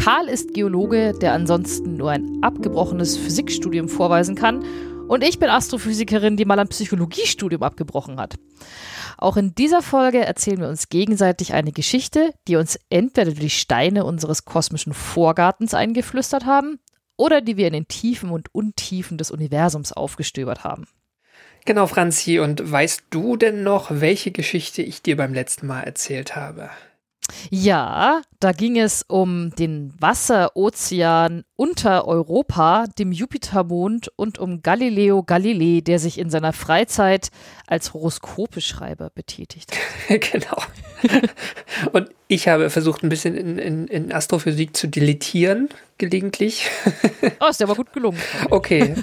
Karl ist Geologe, der ansonsten nur ein abgebrochenes Physikstudium vorweisen kann. Und ich bin Astrophysikerin, die mal ein Psychologiestudium abgebrochen hat. Auch in dieser Folge erzählen wir uns gegenseitig eine Geschichte, die uns entweder die Steine unseres kosmischen Vorgartens eingeflüstert haben oder die wir in den Tiefen und Untiefen des Universums aufgestöbert haben. Genau, Franzi, und weißt du denn noch, welche Geschichte ich dir beim letzten Mal erzählt habe? Ja, da ging es um den Wasserozean unter Europa, dem Jupitermond und um Galileo Galilei, der sich in seiner Freizeit als Horoskopeschreiber betätigt. genau. Und ich habe versucht, ein bisschen in, in, in Astrophysik zu deletieren, gelegentlich. Oh, ist ja aber gut gelungen. Okay,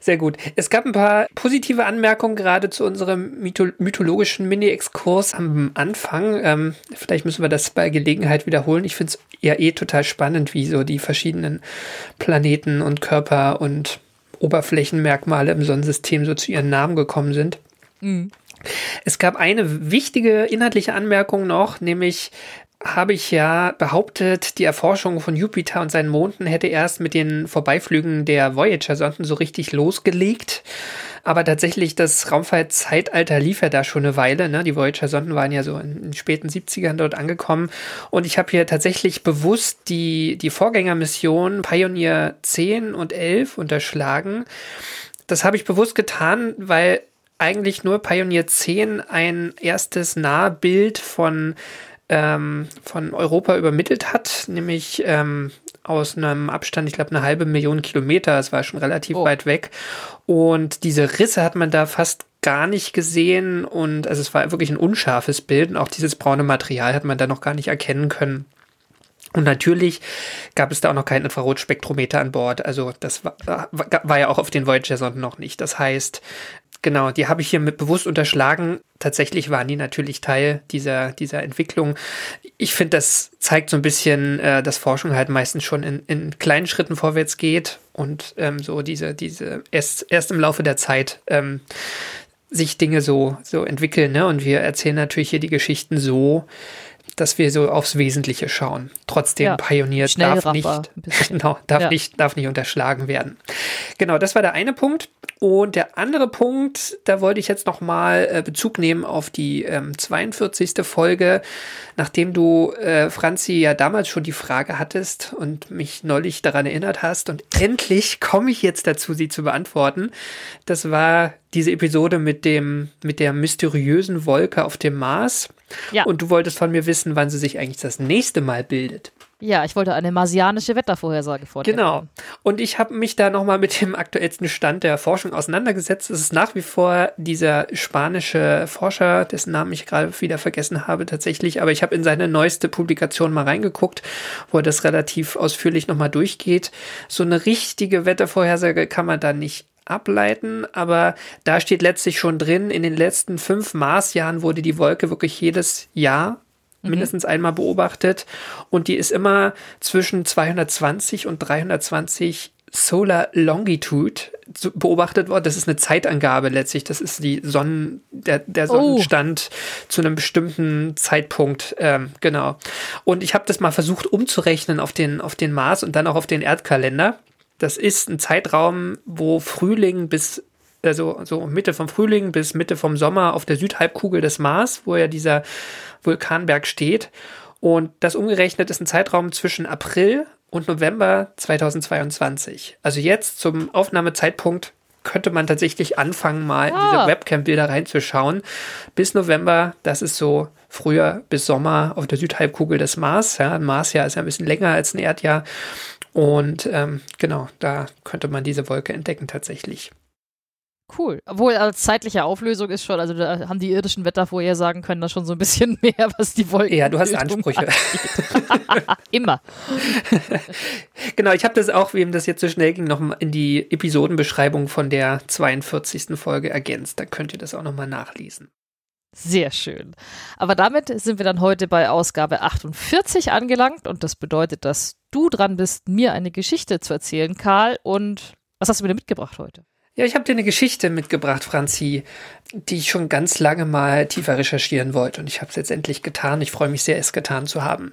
sehr gut. Es gab ein paar positive Anmerkungen gerade zu unserem mytho mythologischen Mini-Exkurs am Anfang. Ähm, vielleicht müssen wir das bei Gelegenheit wiederholen. Ich finde es ja eh total spannend, wie so die verschiedenen Planeten und Körper und Oberflächenmerkmale im Sonnensystem so zu ihren Namen gekommen sind. Mhm. Es gab eine wichtige inhaltliche Anmerkung noch, nämlich habe ich ja behauptet, die Erforschung von Jupiter und seinen Monden hätte erst mit den Vorbeiflügen der Voyager-Sonden so richtig losgelegt. Aber tatsächlich, das Raumfahrtzeitalter lief ja da schon eine Weile. Ne? Die Voyager-Sonden waren ja so in den späten 70ern dort angekommen. Und ich habe hier tatsächlich bewusst die, die Vorgängermission Pioneer 10 und 11 unterschlagen. Das habe ich bewusst getan, weil eigentlich nur Pioneer 10 ein erstes Nahbild von ähm, von Europa übermittelt hat, nämlich ähm, aus einem Abstand, ich glaube, eine halbe Million Kilometer. Es war schon relativ Oh. weit weg. Und diese Risse hat man da fast gar nicht gesehen. Und also es war wirklich ein unscharfes Bild. Und auch dieses braune Material hat man da noch gar nicht erkennen können. Und natürlich gab es da auch noch kein Infrarotspektrometer an Bord. Also das war, war ja auch auf den Voyager-Sonden noch nicht. Das heißt, genau, die habe ich hier mit bewusst unterschlagen. Tatsächlich waren die natürlich Teil dieser, dieser Entwicklung. Ich finde, das zeigt so ein bisschen, äh, dass Forschung halt meistens schon in, in kleinen Schritten vorwärts geht und ähm, so diese, diese erst, erst im Laufe der Zeit ähm, sich Dinge so, so entwickeln. Ne? Und wir erzählen natürlich hier die Geschichten so, dass wir so aufs Wesentliche schauen. Trotzdem, Ja, schnell darf nicht, genau, darf, Ja. nicht, darf nicht unterschlagen werden. Genau, das war der eine Punkt. Und der andere Punkt, da wollte ich jetzt nochmal äh, Bezug nehmen auf die ähm, 42. Folge, nachdem du, äh, Franzi, ja damals schon die Frage hattest und mich neulich daran erinnert hast. Und endlich komme ich jetzt dazu, sie zu beantworten. Das war diese Episode mit dem, mit der mysteriösen Wolke auf dem Mars. Ja. Und du wolltest von mir wissen, wann sie sich eigentlich das nächste Mal bildet. Ja, ich wollte eine marsianische Wettervorhersage vorstellen. Genau. Und ich habe mich da nochmal mit dem aktuellsten Stand der Forschung auseinandergesetzt. Es ist nach wie vor dieser spanische Forscher, dessen Namen ich gerade wieder vergessen habe tatsächlich, aber ich habe in seine neueste Publikation mal reingeguckt, wo er das relativ ausführlich nochmal durchgeht. So eine richtige Wettervorhersage kann man da nicht ableiten, aber da steht letztlich schon drin, in den letzten fünf Marsjahren wurde die Wolke wirklich jedes Jahr mindestens einmal beobachtet und die ist immer zwischen 220 und 320 Solar Longitude beobachtet worden. Das ist eine Zeitangabe letztlich. Das ist die Sonnen, der, der Oh. Sonnenstand zu einem bestimmten Zeitpunkt. Ähm, genau. Und ich habe das mal versucht umzurechnen auf den, auf den Mars und dann auch auf den Erdkalender. Das ist ein Zeitraum, wo Frühling bis also so Mitte vom Frühling bis Mitte vom Sommer auf der Südhalbkugel des Mars, wo ja dieser Vulkanberg steht. Und das umgerechnet ist ein Zeitraum zwischen April und November 2022. Also jetzt zum Aufnahmezeitpunkt könnte man tatsächlich anfangen, mal in Ah. diese Webcam-Bilder reinzuschauen. Bis November, das ist so früher bis Sommer auf der Südhalbkugel des Mars. Ja, ein Marsjahr ist ja ein bisschen länger als ein Erdjahr. Und ähm, genau, da könnte man diese Wolke entdecken tatsächlich. Cool. Obwohl als zeitliche Auflösung ist schon, also da haben die irdischen Wettervorhersagen können da schon so ein bisschen mehr, was die Wolken. Ja, du hast Ansprüche. Immer. Genau, ich habe das auch, wem das jetzt so schnell ging, noch in die Episodenbeschreibung von der 42. Folge ergänzt. Da könnt ihr das auch nochmal nachlesen. Sehr schön. Aber damit sind wir dann heute bei Ausgabe 48 angelangt und das bedeutet, dass du dran bist, mir eine Geschichte zu erzählen, Karl. Und was hast du mir denn mitgebracht heute? Ja, ich habe dir eine Geschichte mitgebracht, Franzi, die ich schon ganz lange mal tiefer recherchieren wollte und ich habe es jetzt endlich getan. Ich freue mich sehr, es getan zu haben.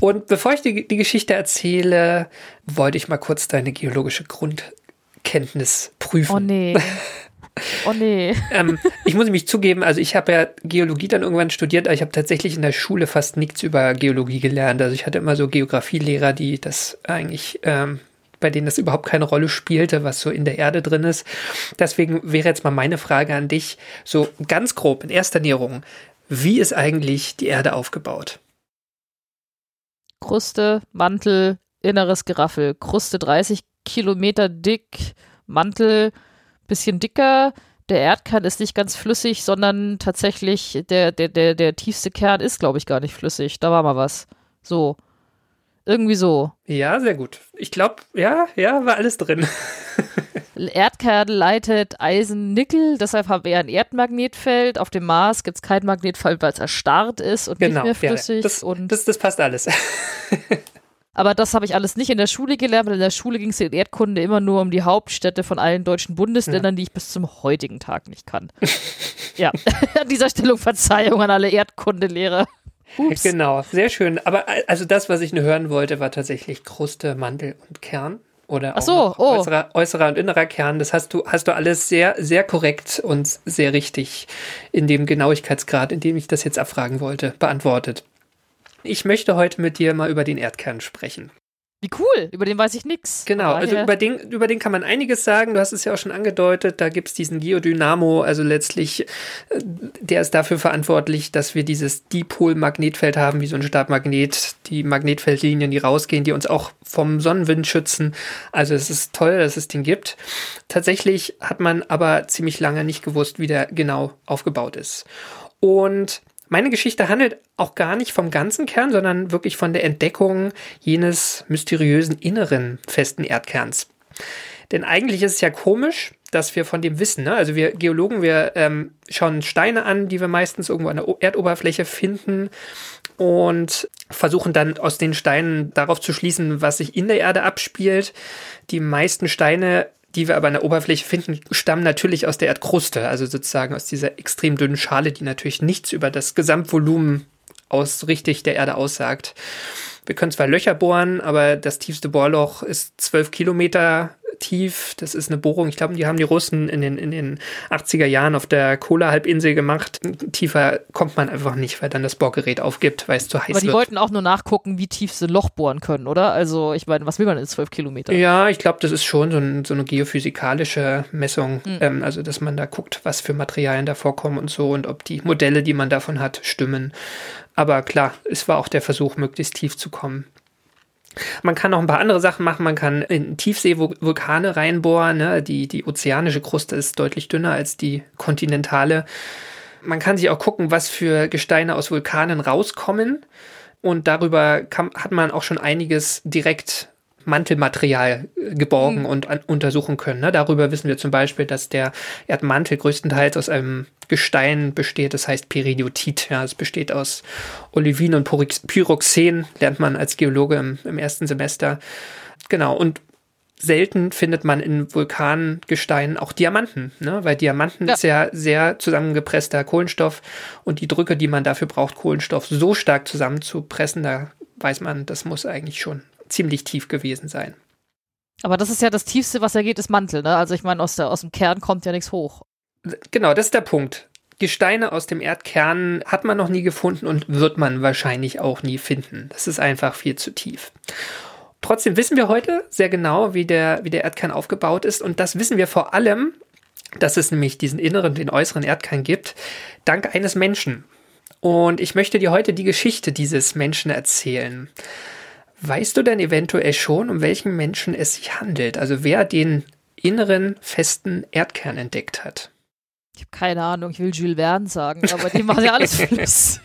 Und bevor ich die, die Geschichte erzähle, wollte ich mal kurz deine geologische Grundkenntnis prüfen. Oh nee. Oh nee. ähm, ich muss mich zugeben, also ich habe ja Geologie dann irgendwann studiert, aber ich habe tatsächlich in der Schule fast nichts über Geologie gelernt. Also ich hatte immer so Geografielehrer, die das eigentlich, ähm, bei denen das überhaupt keine Rolle spielte, was so in der Erde drin ist. Deswegen wäre jetzt mal meine Frage an dich, so ganz grob in erster Näherung, wie ist eigentlich die Erde aufgebaut? Kruste, Mantel, inneres Geraffel. Kruste 30 Kilometer dick, Mantel bisschen dicker. Der Erdkern ist nicht ganz flüssig, sondern tatsächlich der, der, der, der tiefste Kern ist, glaube ich, gar nicht flüssig. Da war mal was. So. Irgendwie so. Ja, sehr gut. Ich glaube, ja, ja, war alles drin. Erdkern leitet Eisen, Nickel, deshalb haben wir ein Erdmagnetfeld. Auf dem Mars gibt es kein Magnetfeld, weil es erstarrt ist und genau, nicht mehr ja, flüssig. das, und das, das passt alles. Aber das habe ich alles nicht in der Schule gelernt, weil in der Schule ging es in Erdkunde immer nur um die Hauptstädte von allen deutschen Bundesländern, ja. die ich bis zum heutigen Tag nicht kann. ja, an dieser Stellung Verzeihung an alle Erdkundelehrer. Ups. Genau, sehr schön. Aber also das, was ich nur hören wollte, war tatsächlich Kruste, Mantel und Kern. Oder auch so, oh. äußerer, äußerer und innerer Kern. Das hast du, hast du alles sehr, sehr korrekt und sehr richtig in dem Genauigkeitsgrad, in dem ich das jetzt abfragen wollte, beantwortet. Ich möchte heute mit dir mal über den Erdkern sprechen. Wie cool, über den weiß ich nichts. Genau, also über den, über den kann man einiges sagen. Du hast es ja auch schon angedeutet, da gibt es diesen Geodynamo, also letztlich, der ist dafür verantwortlich, dass wir dieses Dipol-Magnetfeld haben, wie so ein Stabmagnet, die Magnetfeldlinien, die rausgehen, die uns auch vom Sonnenwind schützen. Also es ist toll, dass es den gibt. Tatsächlich hat man aber ziemlich lange nicht gewusst, wie der genau aufgebaut ist. Und meine Geschichte handelt auch gar nicht vom ganzen Kern, sondern wirklich von der Entdeckung jenes mysteriösen inneren festen Erdkerns. Denn eigentlich ist es ja komisch, dass wir von dem wissen. Ne? Also wir Geologen, wir ähm, schauen Steine an, die wir meistens irgendwo an der Erdoberfläche finden und versuchen dann aus den Steinen darauf zu schließen, was sich in der Erde abspielt. Die meisten Steine die wir aber an der Oberfläche finden, stammen natürlich aus der Erdkruste, also sozusagen aus dieser extrem dünnen Schale, die natürlich nichts über das Gesamtvolumen aus richtig der Erde aussagt. Wir können zwar Löcher bohren, aber das tiefste Bohrloch ist zwölf Kilometer tief. Das ist eine Bohrung. Ich glaube, die haben die Russen in den, in den 80er Jahren auf der Kola-Halbinsel gemacht. Tiefer kommt man einfach nicht, weil dann das Bohrgerät aufgibt, weil es zu heiß wird. Aber die wird. wollten auch nur nachgucken, wie tief sie ein Loch bohren können, oder? Also, ich meine, was will man in zwölf Kilometer? Ja, ich glaube, das ist schon so, ein, so eine geophysikalische Messung. Mhm. Ähm, also, dass man da guckt, was für Materialien da vorkommen und so und ob die Modelle, die man davon hat, stimmen. Aber klar, es war auch der Versuch, möglichst tief zu kommen. Man kann noch ein paar andere Sachen machen. Man kann in Tiefseevulkane reinbohren. Ne? Die, die ozeanische Kruste ist deutlich dünner als die kontinentale. Man kann sich auch gucken, was für Gesteine aus Vulkanen rauskommen. Und darüber kann, hat man auch schon einiges direkt Mantelmaterial geborgen mhm. und an, untersuchen können. Ne? Darüber wissen wir zum Beispiel, dass der Erdmantel größtenteils aus einem Gestein besteht, das heißt Peridiotit. Ja, es besteht aus Olivin und Pyroxen, lernt man als Geologe im, im ersten Semester. Genau, und selten findet man in Vulkangesteinen auch Diamanten, ne? weil Diamanten ja. ist ja sehr zusammengepresster Kohlenstoff und die Drücke, die man dafür braucht, Kohlenstoff so stark zusammenzupressen, da weiß man, das muss eigentlich schon ziemlich tief gewesen sein. Aber das ist ja das Tiefste, was er geht, ist Mantel. Ne? Also ich meine, aus, aus dem Kern kommt ja nichts hoch. Genau, das ist der Punkt. Gesteine aus dem Erdkern hat man noch nie gefunden und wird man wahrscheinlich auch nie finden. Das ist einfach viel zu tief. Trotzdem wissen wir heute sehr genau, wie der, wie der Erdkern aufgebaut ist. Und das wissen wir vor allem, dass es nämlich diesen inneren, den äußeren Erdkern gibt, dank eines Menschen. Und ich möchte dir heute die Geschichte dieses Menschen erzählen. Weißt du denn eventuell schon, um welchen Menschen es sich handelt? Also wer den inneren, festen Erdkern entdeckt hat? Ich habe keine Ahnung, ich will Jules Verne sagen, aber die machen ja alles flüssig.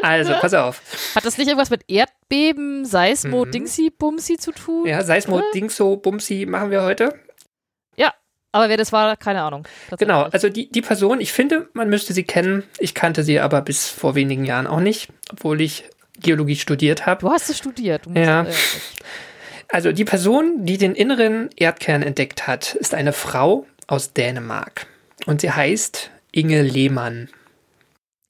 Also, pass auf. Hat das nicht irgendwas mit Erdbeben, Seismo, Mhm. Dingsi, Bumsi zu tun? Ja, Seismo, Oder? Dingso, Bumsi machen wir heute. Ja, aber wer das war, keine Ahnung. Genau, also die, die Person, ich finde, man müsste sie kennen. Ich kannte sie aber bis vor wenigen Jahren auch nicht, obwohl ich Geologie studiert habe. Du hast es studiert. Ja. äh, Also die Person, die den inneren Erdkern entdeckt hat, ist eine Frau aus Dänemark. Und sie heißt Inge Lehmann.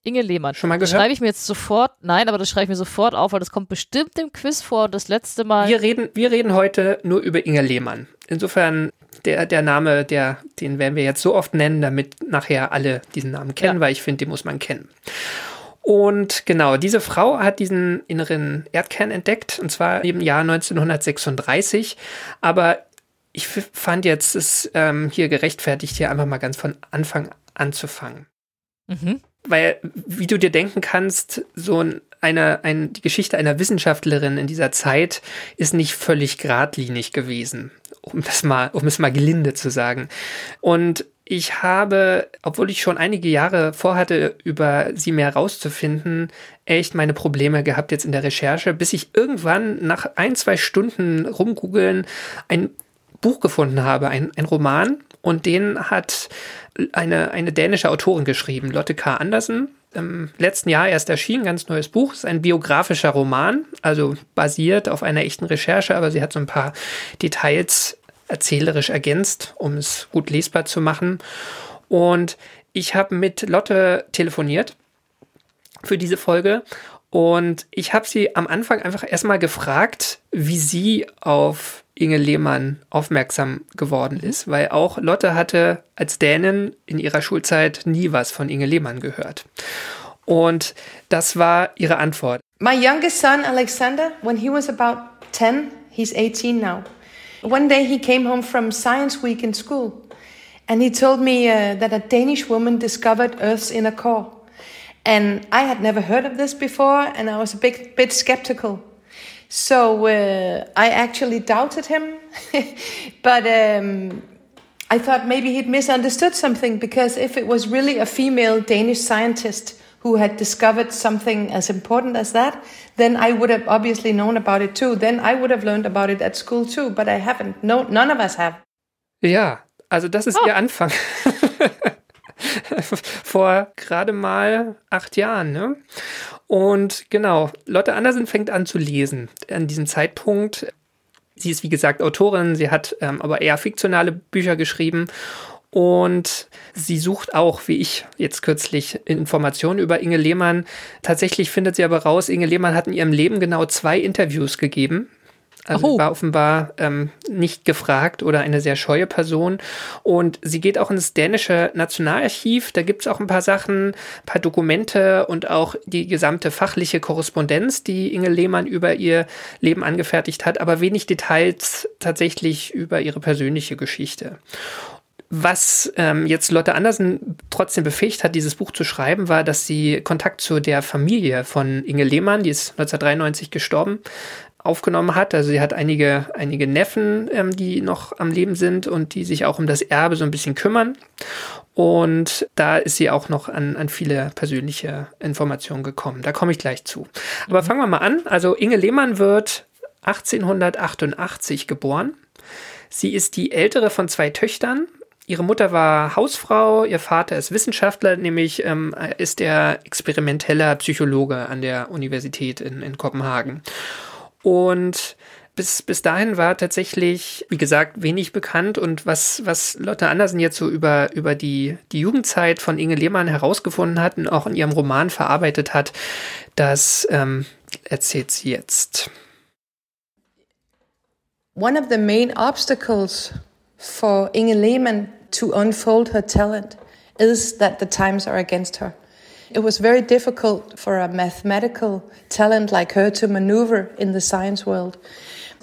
Inge Lehmann. Schon mal Das gehört? schreibe ich mir jetzt sofort, nein, aber das schreibe ich mir sofort auf, weil das kommt bestimmt im Quiz vor und das letzte Mal. Wir reden, wir reden heute nur über Inge Lehmann. Insofern, der, der Name, der, den werden wir jetzt so oft nennen, damit nachher alle diesen Namen kennen, Ja. weil ich finde, den muss man kennen. Und genau, diese Frau hat diesen inneren Erdkern entdeckt, und zwar im Jahr 1936. Aber ich fand jetzt es ähm, hier gerechtfertigt, hier einfach mal ganz von Anfang anzufangen Mhm. weil, wie du dir denken kannst, so ein, eine, ein, die Geschichte einer Wissenschaftlerin in dieser Zeit ist nicht völlig geradlinig gewesen, um das mal, um es mal gelinde zu sagen. Und ich habe, obwohl ich schon einige Jahre vorhatte, über sie mehr rauszufinden, echt meine Probleme gehabt jetzt in der Recherche, bis ich irgendwann nach ein, zwei Stunden rumgoogeln ein Buch gefunden habe, ein, ein Roman, und den hat eine, eine dänische Autorin geschrieben, Lotte K. Andersen. Im letzten Jahr erst erschienen, ganz neues Buch. ist ein biografischer Roman, also basiert auf einer echten Recherche, aber sie hat so ein paar Details erzählerisch ergänzt, um es gut lesbar zu machen. Und ich habe mit Lotte telefoniert für diese Folge und ich habe sie am Anfang einfach erstmal gefragt, wie sie auf Inge Lehmann aufmerksam geworden ist, weil auch Lotte hatte als Dänin in ihrer Schulzeit nie was von Inge Lehmann gehört. Und das war ihre Antwort. My youngest son, Alexander, when he was about 10, he's 18 now. One day he came home from Science Week in school and he told me uh, that a Danish woman discovered Earth's inner core. And I had never heard of this before and I was a big, bit skeptical. So uh, I actually doubted him, but um, I thought maybe he'd misunderstood something because if it was really a female Danish scientist who had discovered something as important as that, then I would have obviously known about it too. Then I would have learned about it at school too, but I haven't. No, none of us have. Ja, also das ist ihr Anfang. Vor gerade mal acht Jahren, ne? Und genau, Lotte Andersen fängt an zu lesen an diesem Zeitpunkt. Sie ist, wie gesagt, Autorin, sie hat ähm, aber eher fiktionale Bücher geschrieben und sie sucht auch, wie ich jetzt kürzlich, Informationen über Inge Lehmann. Tatsächlich findet sie aber raus, Inge Lehmann hat in ihrem Leben genau zwei Interviews gegeben. Also Oh. war offenbar ähm, nicht gefragt oder eine sehr scheue Person. Und sie geht auch ins dänische Nationalarchiv. Da gibt es auch ein paar Sachen, ein paar Dokumente und auch die gesamte fachliche Korrespondenz, die Inge Lehmann über ihr Leben angefertigt hat, aber wenig Details tatsächlich über ihre persönliche Geschichte. Was ähm, jetzt Lotte Andersen trotzdem befähigt hat, dieses Buch zu schreiben, war, dass sie Kontakt zu der Familie von Inge Lehmann, die ist 1993 gestorben, aufgenommen hat. Also sie hat einige, einige Neffen, ähm, die noch am Leben sind und die sich auch um das Erbe so ein bisschen kümmern. Und da ist sie auch noch an, an viele persönliche Informationen gekommen. Da komme ich gleich zu. Aber fangen wir mal an. Also Inge Lehmann wird 1888 geboren. Sie ist die ältere von zwei Töchtern. Ihre Mutter war Hausfrau, ihr Vater ist Wissenschaftler, nämlich ähm, ist er experimenteller Psychologe an der Universität in, in Kopenhagen. Und bis, bis dahin war tatsächlich, wie gesagt, wenig bekannt. Und was, was Lotte Andersen jetzt so über, über die, die Jugendzeit von Inge Lehmann herausgefunden hat und auch in ihrem Roman verarbeitet hat, das ähm, erzählt sie jetzt. One of the main obstacles for Inge Lehmann to unfold her talent is that the times are against her. It was very difficult for a mathematical talent like her to maneuver in the science world.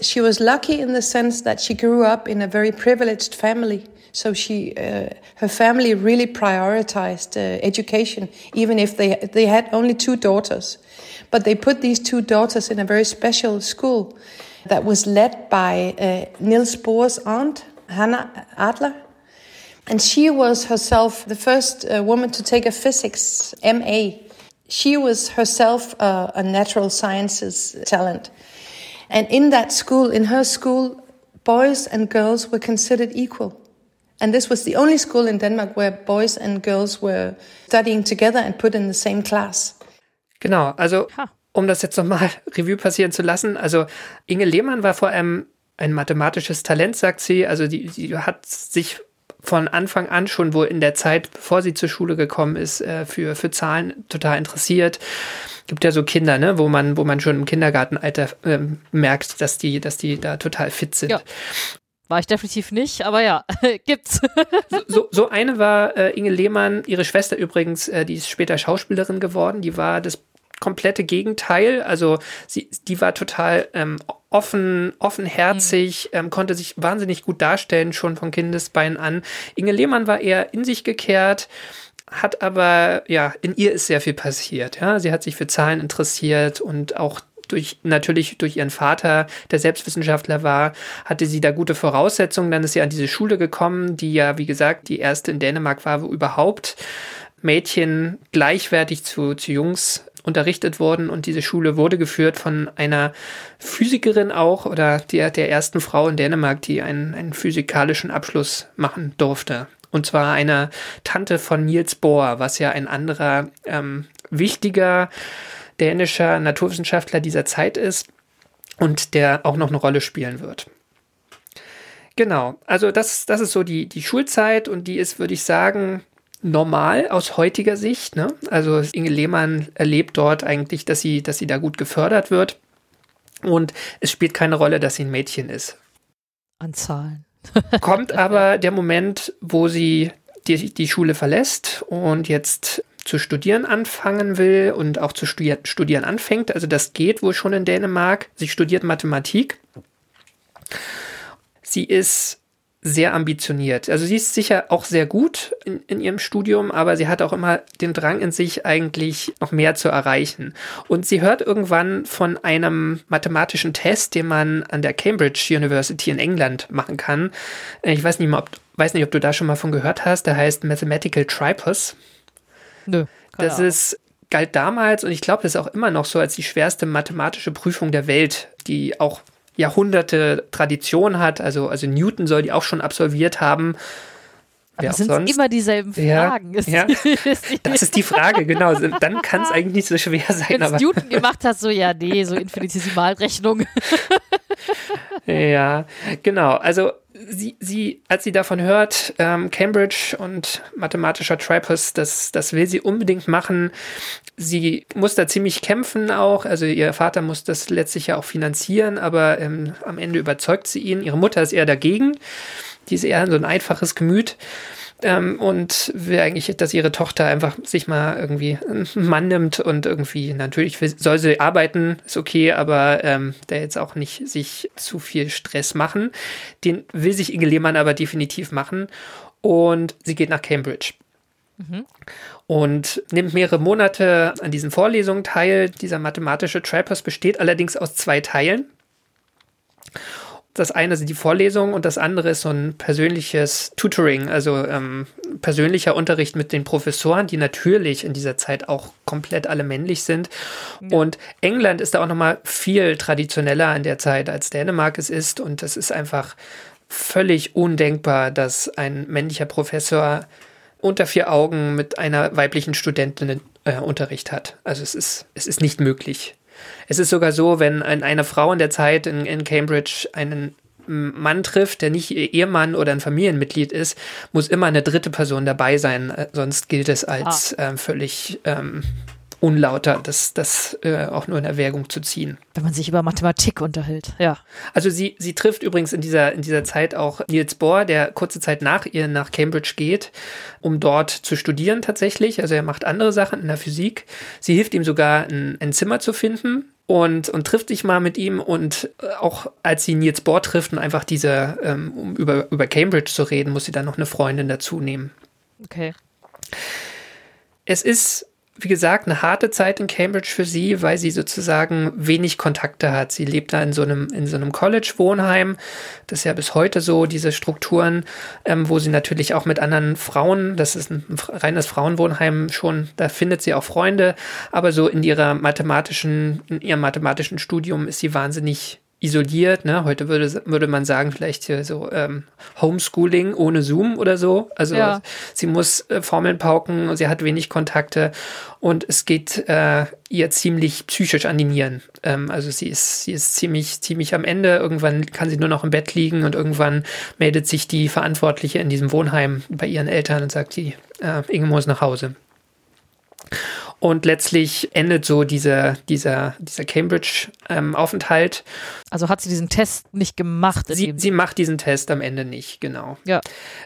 She was lucky in the sense that she grew up in a very privileged family. So she, uh, her family really prioritized uh, education, even if they they had only two daughters. But they put these two daughters in a very special school that was led by uh, Niels Bohr's aunt, Hannah Adler. And she was herself the first uh, woman to take a physics MA. She was herself uh, a natural sciences talent. And in that school, in her school, boys and girls were considered equal. And this was the only school in Denmark where boys and girls were studying together and put in the same class. Genau, also um das jetzt nochmal Revue passieren zu lassen, also Inge Lehmann war vor allem ein mathematisches Talent, sagt sie. Also die, die hat sich von Anfang an schon wohl in der Zeit, bevor sie zur Schule gekommen ist, äh, für, für Zahlen total interessiert. Gibt ja so Kinder, ne, wo man, wo man schon im Kindergartenalter ähm, merkt, dass die, dass die da total fit sind. Ja. War ich definitiv nicht, aber ja, gibt's. so, so, so eine war äh, Inge Lehmann, ihre Schwester übrigens, äh, die ist später Schauspielerin geworden, die war das komplette Gegenteil. Also sie, die war total ähm, offen, offenherzig, mhm. ähm, konnte sich wahnsinnig gut darstellen, schon von Kindesbeinen an. Inge Lehmann war eher in sich gekehrt, hat aber, ja, in ihr ist sehr viel passiert. Ja, sie hat sich für Zahlen interessiert und auch durch, natürlich durch ihren Vater, der Selbstwissenschaftler war, hatte sie da gute Voraussetzungen. Dann ist sie an diese Schule gekommen, die ja, wie gesagt, die erste in Dänemark war, wo überhaupt Mädchen gleichwertig zu, zu Jungs unterrichtet worden und diese Schule wurde geführt von einer Physikerin auch oder der, der ersten Frau in Dänemark, die einen, einen physikalischen Abschluss machen durfte. Und zwar einer Tante von Niels Bohr, was ja ein anderer ähm, wichtiger dänischer Naturwissenschaftler dieser Zeit ist und der auch noch eine Rolle spielen wird. Genau, also das, das ist so die, die Schulzeit und die ist, würde ich sagen, normal aus heutiger Sicht. Ne? Also Inge Lehmann erlebt dort eigentlich, dass sie, dass sie da gut gefördert wird. Und es spielt keine Rolle, dass sie ein Mädchen ist. An Zahlen. Kommt aber der Moment, wo sie die, die Schule verlässt und jetzt zu studieren anfangen will und auch zu studieren, studieren anfängt. Also das geht wohl schon in Dänemark. Sie studiert Mathematik. Sie ist sehr ambitioniert. Also sie ist sicher auch sehr gut in, in, ihrem Studium, aber sie hat auch immer den Drang in sich, eigentlich noch mehr zu erreichen. Und sie hört irgendwann von einem mathematischen Test, den man an der Cambridge University in England machen kann. Äh, ich weiß nicht mal, ob, weiß nicht, ob du da schon mal von gehört hast. Der heißt Mathematical Tripos. Nö. Das Ahnung. ist galt damals und ich glaube, das ist auch immer noch so als die schwerste mathematische Prüfung der Welt, die auch Jahrhunderte Tradition hat. Also, also Newton soll die auch schon absolviert haben. Aber sind sonst? immer dieselben Fragen? Ja, ja. das ist die Frage, genau. Dann kann es eigentlich nicht so schwer sein. Wenn Newton gemacht hat, so ja, nee, so Infinitesimalrechnung. ja, genau. Also sie, sie, als sie davon hört, ähm, Cambridge und mathematischer Tripos, das, das will sie unbedingt machen. Sie muss da ziemlich kämpfen auch. Also ihr Vater muss das letztlich ja auch finanzieren, aber ähm, am Ende überzeugt sie ihn. Ihre Mutter ist eher dagegen. Die ist eher so ein einfaches Gemüt ähm, und will eigentlich, dass ihre Tochter einfach sich mal irgendwie einen Mann nimmt und irgendwie, natürlich will, soll sie arbeiten, ist okay, aber ähm, der jetzt auch nicht sich zu viel Stress machen. Den will sich Inge Lehmann aber definitiv machen und sie geht nach Cambridge. Mhm. Und nimmt mehrere Monate an diesen Vorlesungen teil. Dieser mathematische Trappers besteht allerdings aus zwei Teilen. Das eine sind die Vorlesungen und das andere ist so ein persönliches Tutoring, also ähm, persönlicher Unterricht mit den Professoren, die natürlich in dieser Zeit auch komplett alle männlich sind. Ja. Und England ist da auch nochmal viel traditioneller in der Zeit, als Dänemark es ist. Und es ist einfach völlig undenkbar, dass ein männlicher Professor unter vier Augen mit einer weiblichen Studentin äh, Unterricht hat. Also es ist, es ist nicht möglich. Es ist sogar so, wenn eine Frau in der Zeit in, in Cambridge einen Mann trifft, der nicht ihr Ehemann oder ein Familienmitglied ist, muss immer eine dritte Person dabei sein, äh, sonst gilt es als ah. ähm, völlig ähm, unlauter, das, das äh, auch nur in Erwägung zu ziehen. Wenn man sich über Mathematik unterhält, ja. Also sie, sie trifft übrigens in dieser, in dieser Zeit auch Niels Bohr, der kurze Zeit nach ihr nach Cambridge geht, um dort zu studieren tatsächlich. Also er macht andere Sachen in der Physik. Sie hilft ihm sogar, ein, ein Zimmer zu finden und, und trifft sich mal mit ihm und äh, auch als sie Niels Bohr trifft und einfach diese, ähm, um über, über Cambridge zu reden, muss sie dann noch eine Freundin dazu nehmen. Okay. Es ist wie gesagt, eine harte Zeit in Cambridge für sie, weil sie sozusagen wenig Kontakte hat. Sie lebt da in so einem, in so einem College-Wohnheim. Das ist ja bis heute so, diese Strukturen, ähm, wo sie natürlich auch mit anderen Frauen, das ist ein reines Frauenwohnheim schon, da findet sie auch Freunde. Aber so in ihrer mathematischen, in ihrem mathematischen Studium ist sie wahnsinnig isoliert. Ne? Heute würde, würde man sagen, vielleicht so ähm, Homeschooling ohne Zoom oder so. Also ja. sie muss äh, Formeln pauken, sie hat wenig Kontakte und es geht äh, ihr ziemlich psychisch an die Nieren. Ähm, also sie ist, sie ist ziemlich, ziemlich am Ende. Irgendwann kann sie nur noch im Bett liegen und irgendwann meldet sich die Verantwortliche in diesem Wohnheim bei ihren Eltern und sagt, sie, äh, Inge muss nach Hause. Und letztlich endet so dieser, dieser, dieser Cambridge-Aufenthalt. Ähm, also hat sie diesen Test nicht gemacht? Sie, sie macht diesen Test am Ende nicht, genau. Ja.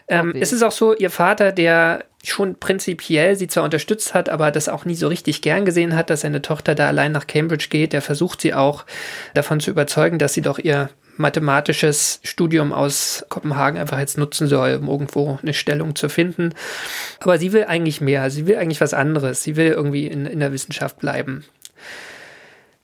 Ähm, es ist auch so, ihr Vater, der schon prinzipiell sie zwar unterstützt hat, aber das auch nie so richtig gern gesehen hat, dass seine Tochter da allein nach Cambridge geht, der versucht sie auch davon zu überzeugen, dass sie doch ihr mathematisches Studium aus Kopenhagen einfach jetzt nutzen soll, um irgendwo eine Stellung zu finden. Aber sie will eigentlich mehr. Sie will eigentlich was anderes. Sie will irgendwie in, in der Wissenschaft bleiben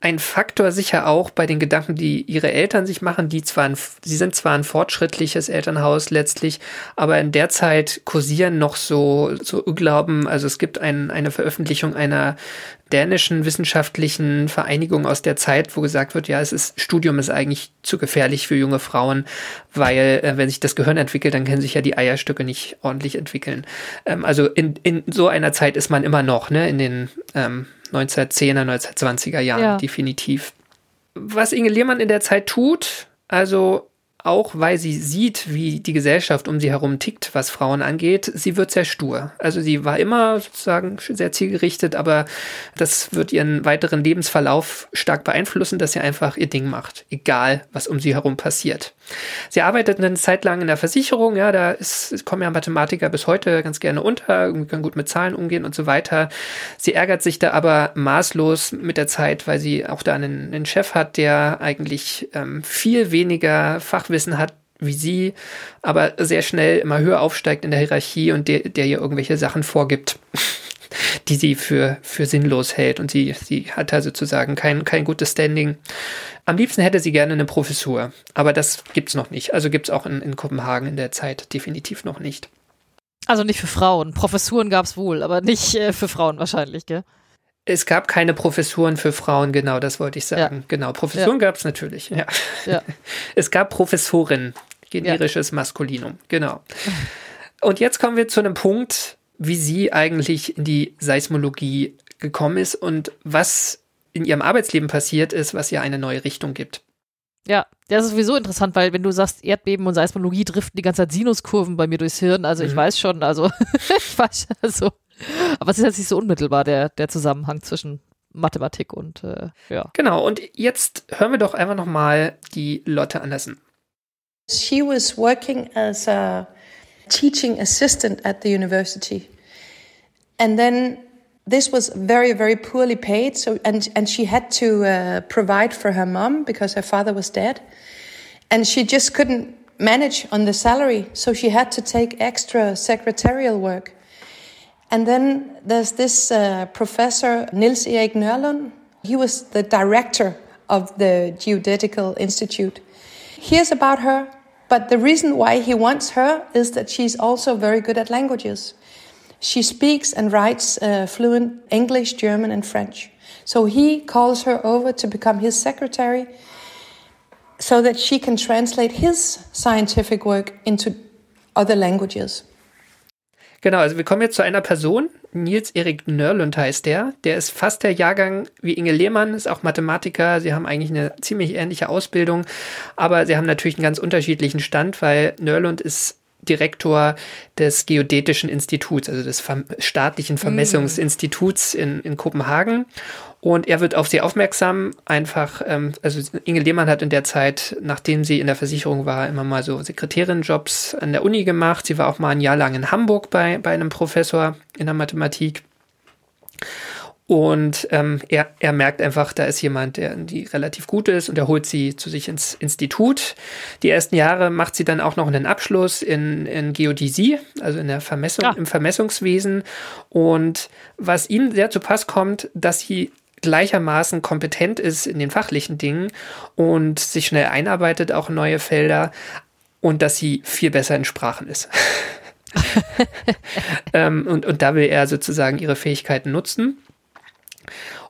ein Faktor sicher auch bei den Gedanken, die ihre Eltern sich machen, die zwar, ein, sie sind zwar ein fortschrittliches Elternhaus letztlich, aber in der Zeit kursieren noch so, so Irrglauben. Also es gibt ein, eine Veröffentlichung einer dänischen wissenschaftlichen Vereinigung aus der Zeit, wo gesagt wird, ja, es ist, Studium ist eigentlich zu gefährlich für junge Frauen, weil äh, wenn sich das Gehirn entwickelt, dann können sich ja die Eierstücke nicht ordentlich entwickeln. Ähm, also in, in so einer Zeit ist man immer noch, ne, in den ähm, 1910er, 1920er Jahren, ja. definitiv. Was Inge Lehmann in der Zeit tut, also auch weil sie sieht, wie die Gesellschaft um sie herum tickt, was Frauen angeht, sie wird sehr stur. Also sie war immer sozusagen sehr zielgerichtet, aber das wird ihren weiteren Lebensverlauf stark beeinflussen, dass sie einfach ihr Ding macht, egal was um sie herum passiert. Sie arbeitet eine Zeit lang in der Versicherung, ja, da ist, kommen ja Mathematiker bis heute ganz gerne unter, können gut mit Zahlen umgehen und so weiter. Sie ärgert sich da aber maßlos mit der Zeit, weil sie auch da einen, einen Chef hat, der eigentlich ähm, viel weniger Fachwissen hat wie sie, aber sehr schnell immer höher aufsteigt in der Hierarchie und der, der ihr irgendwelche Sachen vorgibt. Die sie für, für sinnlos hält. Und sie, sie hat da sozusagen kein, kein gutes Standing. Am liebsten hätte sie gerne eine Professur, aber das gibt's noch nicht. Also gibt's auch in, in Kopenhagen in der Zeit definitiv noch nicht. Also nicht für Frauen. Professuren gab's wohl, aber nicht äh, für Frauen wahrscheinlich, gell? Es gab keine Professuren für Frauen, genau, das wollte ich sagen. Ja. Genau, Professuren ja. gab es natürlich, ja. ja. Es gab Professoren, generisches. Maskulinum, genau. Und jetzt kommen wir zu einem Punkt, wie sie eigentlich in die Seismologie gekommen ist und was in ihrem Arbeitsleben passiert ist, was ihr eine neue Richtung gibt. Ja, das ist sowieso interessant, weil wenn du sagst, Erdbeben und Seismologie driften die ganze Zeit Sinuskurven bei mir durchs Hirn. Also ich mhm. weiß schon, also ich weiß also. Aber es ist jetzt nicht so unmittelbar, der, der Zusammenhang zwischen Mathematik und äh, ja. Genau, und jetzt hören wir doch einfach nochmal die Lotte Andersen. She was working as a teaching assistant at the university. And then this was very, very poorly paid. So, and, and she had to uh, provide for her mom because her father was dead. And she just couldn't manage on the salary. So she had to take extra secretarial work. And then there's this uh, professor, Nils Erik Nørlund. He was the director of the Geodetical Institute. Here's about her but the reason why he wants her is that she's also very good at languages. She speaks and writes uh, fluent English, German, and French. So he calls her over to become his secretary so that she can translate his scientific work into other languages. Genau, also wir kommen jetzt zu einer Person, Nils Erik Nörlund heißt der. Der ist fast der Jahrgang wie Inge Lehmann, ist auch Mathematiker. Sie haben eigentlich eine ziemlich ähnliche Ausbildung, aber sie haben natürlich einen ganz unterschiedlichen Stand, weil Nörlund ist Direktor des Geodätischen Instituts, also des staatlichen Vermessungsinstituts in, in Kopenhagen. Und er wird auf sie aufmerksam, einfach, ähm, also Inge Lehmann hat in der Zeit, nachdem sie in der Versicherung war, immer mal so Sekretärin-Jobs an der Uni gemacht. Sie war auch mal ein Jahr lang in Hamburg bei, bei einem Professor in der Mathematik. Und ähm, er, er merkt einfach, da ist jemand, der die relativ gut ist und er holt sie zu sich ins Institut. Die ersten Jahre macht sie dann auch noch einen Abschluss in, in Geodäsie, also in der Vermessung, Ja. im Vermessungswesen. Und was ihm sehr zu Pass kommt, dass sie gleichermaßen kompetent ist in den fachlichen Dingen und sich schnell einarbeitet, auch in neue Felder und dass sie viel besser in Sprachen ist. ähm, und, und da will er sozusagen ihre Fähigkeiten nutzen.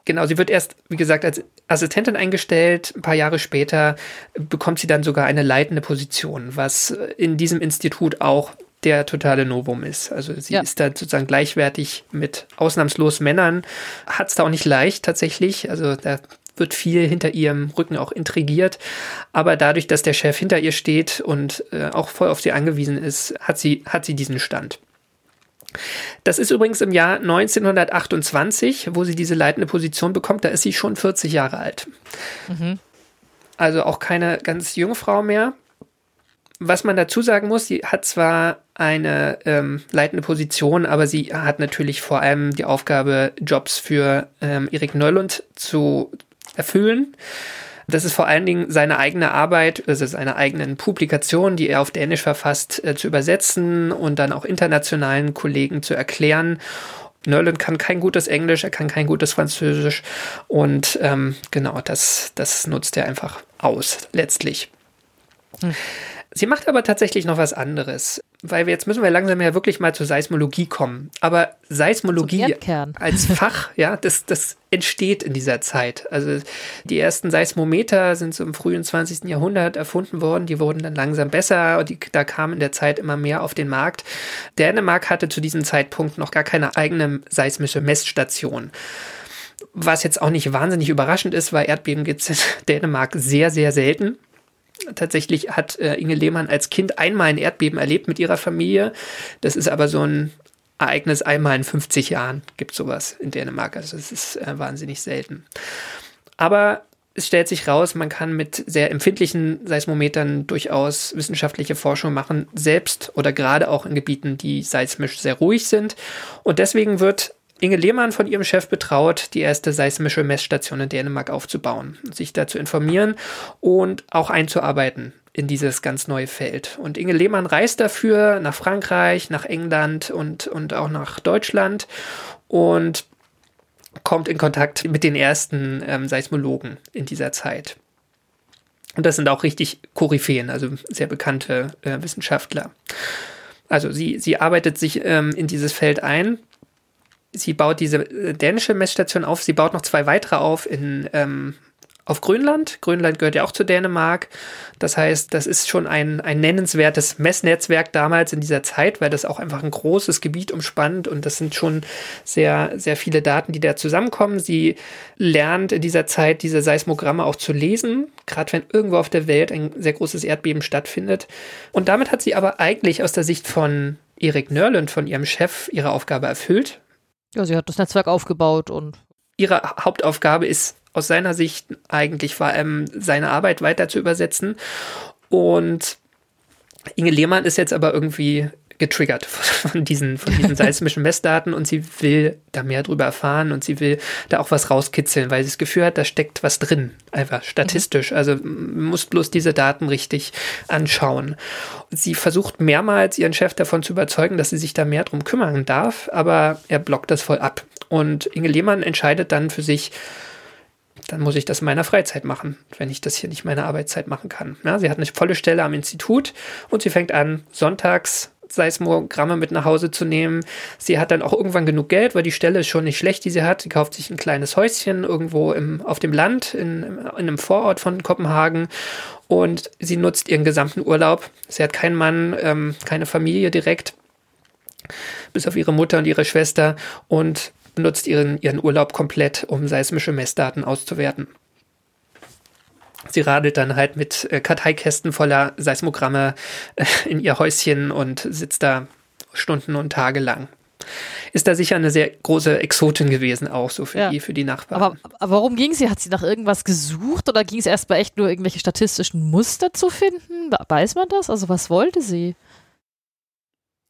Genau, sie wird erst, wie gesagt, als Assistentin eingestellt. Ein paar Jahre später bekommt sie dann sogar eine leitende Position, was in diesem Institut auch der totale Novum ist. Also sie Ja. ist da sozusagen gleichwertig mit ausnahmslos Männern. Hat es da auch nicht leicht tatsächlich. Also da wird viel hinter ihrem Rücken auch intrigiert. Aber dadurch, dass der Chef hinter ihr steht und äh, auch voll auf sie angewiesen ist, hat sie, hat sie diesen Stand. Das ist übrigens im Jahr 1928, wo sie diese leitende Position bekommt. Da ist sie schon 40 Jahre alt. Also auch keine ganz junge Frau mehr. Was man dazu sagen muss, sie hat zwar eine ähm, leitende Position, aber sie hat natürlich vor allem die Aufgabe, Jobs für ähm, Erik Neulund zu erfüllen. Das ist vor allen Dingen seine eigene Arbeit, also seine eigenen Publikationen, die er auf Dänisch verfasst, äh, zu übersetzen und dann auch internationalen Kollegen zu erklären. Nerland kann kein gutes Englisch, er kann kein gutes Französisch und ähm, genau, das, das nutzt er einfach aus, letztlich. Sie macht aber tatsächlich noch was anderes, weil wir jetzt müssen wir langsam ja wirklich mal zur Seismologie kommen. Aber Seismologie als Fach, ja, das, das entsteht in dieser Zeit. Also die ersten Seismometer sind so im frühen 20. Jahrhundert erfunden worden. Die wurden dann langsam besser und die, da kam in der Zeit immer mehr auf den Markt. Dänemark hatte zu diesem Zeitpunkt noch gar keine eigene seismische Messstation. Was jetzt auch nicht wahnsinnig überraschend ist, weil Erdbeben gibt es in Dänemark sehr, sehr selten. Tatsächlich hat äh, Inge Lehmann als Kind einmal ein Erdbeben erlebt mit ihrer Familie. Das ist aber so ein Ereignis einmal in 50 Jahren, gibt sowas in Dänemark. Also es ist äh, wahnsinnig selten. Aber es stellt sich raus, man kann mit sehr empfindlichen Seismometern durchaus wissenschaftliche Forschung machen, selbst oder gerade auch in Gebieten, die seismisch sehr ruhig sind. Und deswegen wird Inge Lehmann von ihrem Chef betraut, die erste seismische Messstation in Dänemark aufzubauen, sich da zu informieren und auch einzuarbeiten in dieses ganz neue Feld. Und Inge Lehmann reist dafür nach Frankreich, nach England und, und auch nach Deutschland und kommt in Kontakt mit den ersten ähm, Seismologen in dieser Zeit. Und das sind auch richtig Koryphäen, also sehr bekannte äh, Wissenschaftler. Also sie, sie arbeitet sich ähm, in dieses Feld ein. Sie baut diese äh, dänische Messstation auf. Sie baut noch zwei weitere auf in, ähm, auf Grönland. Grönland gehört ja auch zu Dänemark. Das heißt, das ist schon ein, ein nennenswertes Messnetzwerk damals in dieser Zeit, weil das auch einfach ein großes Gebiet umspannt und das sind schon sehr, sehr viele Daten, die da zusammenkommen. Sie lernt in dieser Zeit diese Seismogramme auch zu lesen, gerade wenn irgendwo auf der Welt ein sehr großes Erdbeben stattfindet. Und damit hat sie aber eigentlich aus der Sicht von Erik Nörlund, von ihrem Chef, ihre Aufgabe erfüllt. Ja, sie hat das Netzwerk aufgebaut und ihre Hauptaufgabe ist aus seiner Sicht eigentlich vor allem seine Arbeit weiter zu übersetzen. Und Inge Lehmann ist jetzt aber irgendwie getriggert von diesen, von diesen seismischen Messdaten und sie will da mehr drüber erfahren und sie will da auch was rauskitzeln, weil sie das Gefühl hat, da steckt was drin, einfach statistisch. Also man muss bloß diese Daten richtig anschauen. Sie versucht mehrmals ihren Chef davon zu überzeugen, dass sie sich da mehr drum kümmern darf, aber er blockt das voll ab. Und Inge Lehmann entscheidet dann für sich, dann muss ich das in meiner Freizeit machen, wenn ich das hier nicht meine Arbeitszeit machen kann. Ja, sie hat eine volle Stelle am Institut und sie fängt an, sonntags Seismogramme mit nach Hause zu nehmen. Sie hat dann auch irgendwann genug Geld, weil die Stelle ist schon nicht schlecht, die sie hat. Sie kauft sich ein kleines Häuschen irgendwo im, auf dem Land, in, in einem Vorort von Kopenhagen und sie nutzt ihren gesamten Urlaub. Sie hat keinen Mann, ähm, keine Familie direkt, bis auf ihre Mutter und ihre Schwester und benutzt ihren, ihren Urlaub komplett, um seismische Messdaten auszuwerten. Sie radelt dann halt mit äh, Karteikästen voller Seismogramme äh, in ihr Häuschen und sitzt da Stunden und Tage lang. Ist da sicher eine sehr große Exotin gewesen, auch so für, Ja. die, für die Nachbarn. Aber, aber warum ging sie? Hat sie nach irgendwas gesucht oder ging es erstmal echt nur irgendwelche statistischen Muster zu finden? Weiß man das? Also was wollte sie?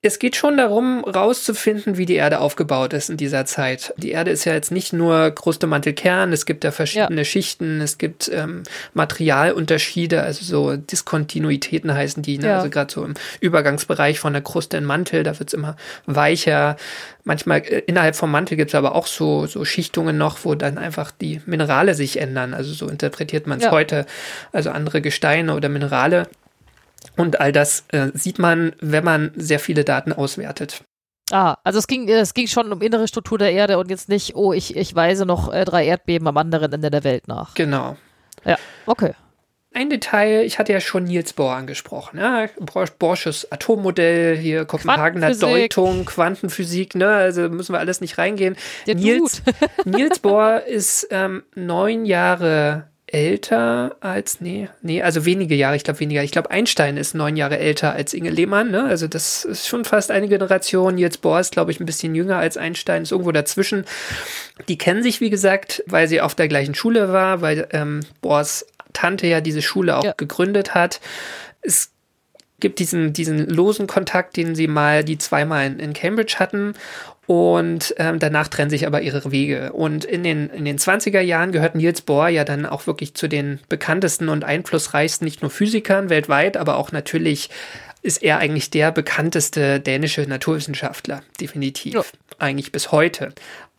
Es geht schon darum, rauszufinden, wie die Erde aufgebaut ist in dieser Zeit. Die Erde ist ja jetzt nicht nur Kruste, Mantel, Kern, es gibt ja verschiedene Schichten, es gibt ähm, Materialunterschiede, also so Diskontinuitäten heißen die, ne? Ja. also gerade so im Übergangsbereich von der Kruste in Mantel, da wird's immer weicher. Manchmal äh, innerhalb vom Mantel gibt's aber auch so, so Schichtungen noch, wo dann einfach die Minerale sich ändern. Also so interpretiert man es Ja. heute. Also andere Gesteine oder Minerale. Und all das äh, sieht man, wenn man sehr viele Daten auswertet. Ah, also es ging, es ging schon um innere Struktur der Erde und jetzt nicht, oh, ich, ich weise noch äh, drei Erdbeben am anderen Ende der Welt nach. Genau. Ja, okay. Ein Detail, ich hatte ja schon Niels Bohr angesprochen. Ja, Bohr- Bohrsches Atommodell, hier Kopenhagener. Deutung, Quantenphysik, ne? Also müssen wir alles nicht reingehen. Der Niels, Niels Bohr ist ähm, neun Jahre älter als, nee, nee, also wenige Jahre, ich glaube weniger. Ich glaube, Einstein ist neun Jahre älter als Inge Lehmann, ne? Also das ist schon fast eine Generation. Niels Bohr ist, glaube ich, ein bisschen jünger als Einstein, ist irgendwo dazwischen. Die kennen sich, wie gesagt, weil sie auf der gleichen Schule war, weil ähm, Bohrs Tante ja diese Schule auch Ja. gegründet hat. Es gibt diesen, diesen losen Kontakt, den sie mal, die zweimal in, in Cambridge hatten. Und ähm, danach trennen sich aber ihre Wege. Und in den, in den 20er Jahren gehört Niels Bohr ja dann auch wirklich zu den bekanntesten und einflussreichsten, nicht nur Physikern weltweit, aber auch natürlich ist er eigentlich der bekannteste dänische Naturwissenschaftler, definitiv. Ja. Eigentlich bis heute.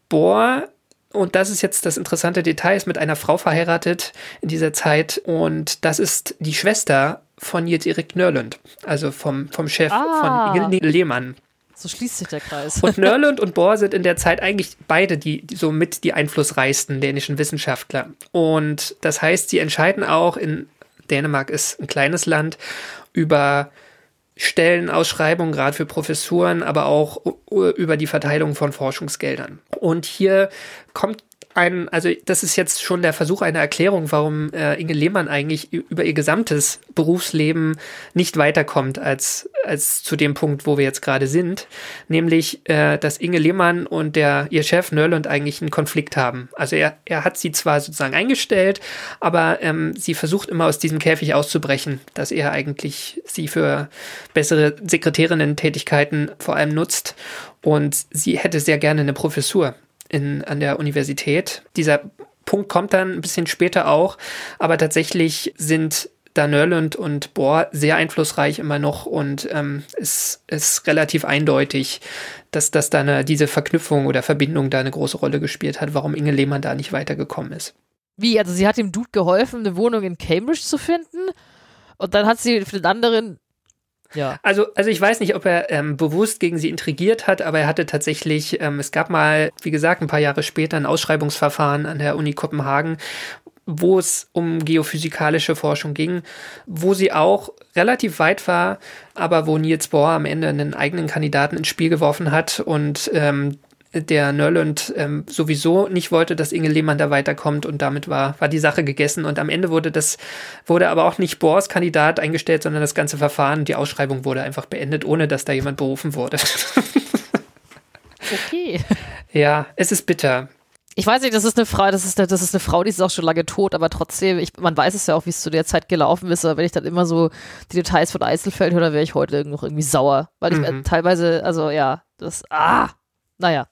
Bohr und das ist jetzt das interessante Detail, ist mit einer Frau verheiratet in dieser Zeit und das ist die Schwester von Nils Erik Nörlund, also vom, vom Chef Ah. von Lehmann. So schließt sich der Kreis. Und Nörlund und Bohr sind in der Zeit eigentlich beide die, die so mit die einflussreichsten dänischen Wissenschaftler. Und das heißt, sie entscheiden auch in Dänemark ist ein kleines Land über Stellenausschreibungen, gerade für Professuren, aber auch über die Verteilung von Forschungsgeldern. Und hier kommt ein, also das ist jetzt schon der Versuch einer Erklärung, warum äh, Inge Lehmann eigentlich über ihr gesamtes Berufsleben nicht weiterkommt als, als zu dem Punkt, wo wir jetzt gerade sind. Nämlich, äh, dass Inge Lehmann und der, ihr Chef Nörlund eigentlich einen Konflikt haben. Also er, er hat sie zwar sozusagen eingestellt, aber ähm, sie versucht immer aus diesem Käfig auszubrechen, dass er eigentlich sie für bessere Sekretärinnen-Tätigkeiten vor allem nutzt. Und sie hätte sehr gerne eine Professur in, an der Universität. Dieser Punkt kommt dann ein bisschen später auch, aber tatsächlich sind da Nörlund und Bohr sehr einflussreich immer noch und ähm, es ist relativ eindeutig, dass, dass da eine, diese Verknüpfung oder Verbindung da eine große Rolle gespielt hat, warum Inge Lehmann da nicht weitergekommen ist. Wie, also sie hat dem Dude geholfen, eine Wohnung in Cambridge zu finden und dann hat sie für den anderen, ja. Also, also ich weiß nicht, ob er ähm, bewusst gegen sie intrigiert hat, aber er hatte tatsächlich, ähm, es gab mal, wie gesagt, ein paar Jahre später ein Ausschreibungsverfahren an der Uni Kopenhagen, wo es um geophysikalische Forschung ging, wo sie auch relativ weit war, aber wo Niels Bohr am Ende einen eigenen Kandidaten ins Spiel geworfen hat und ähm, der Nörlund ähm, sowieso nicht wollte, dass Inge Lehmann da weiterkommt und damit war, war die Sache gegessen und am Ende wurde das, wurde aber auch nicht Bohrs Kandidat eingestellt, sondern das ganze Verfahren, die Ausschreibung wurde einfach beendet, ohne dass da jemand berufen wurde. Okay. ja, es ist bitter. Ich weiß nicht, das ist eine Frau, das ist eine, das ist eine Frau, die ist auch schon lange tot, aber trotzdem, ich, man weiß es ja auch, wie es zu der Zeit gelaufen ist, aber wenn ich dann immer so die Details von Eiselfeld höre, dann wäre ich heute noch irgendwie sauer. Weil ich Mhm. äh, teilweise, also ja, das, ah, naja.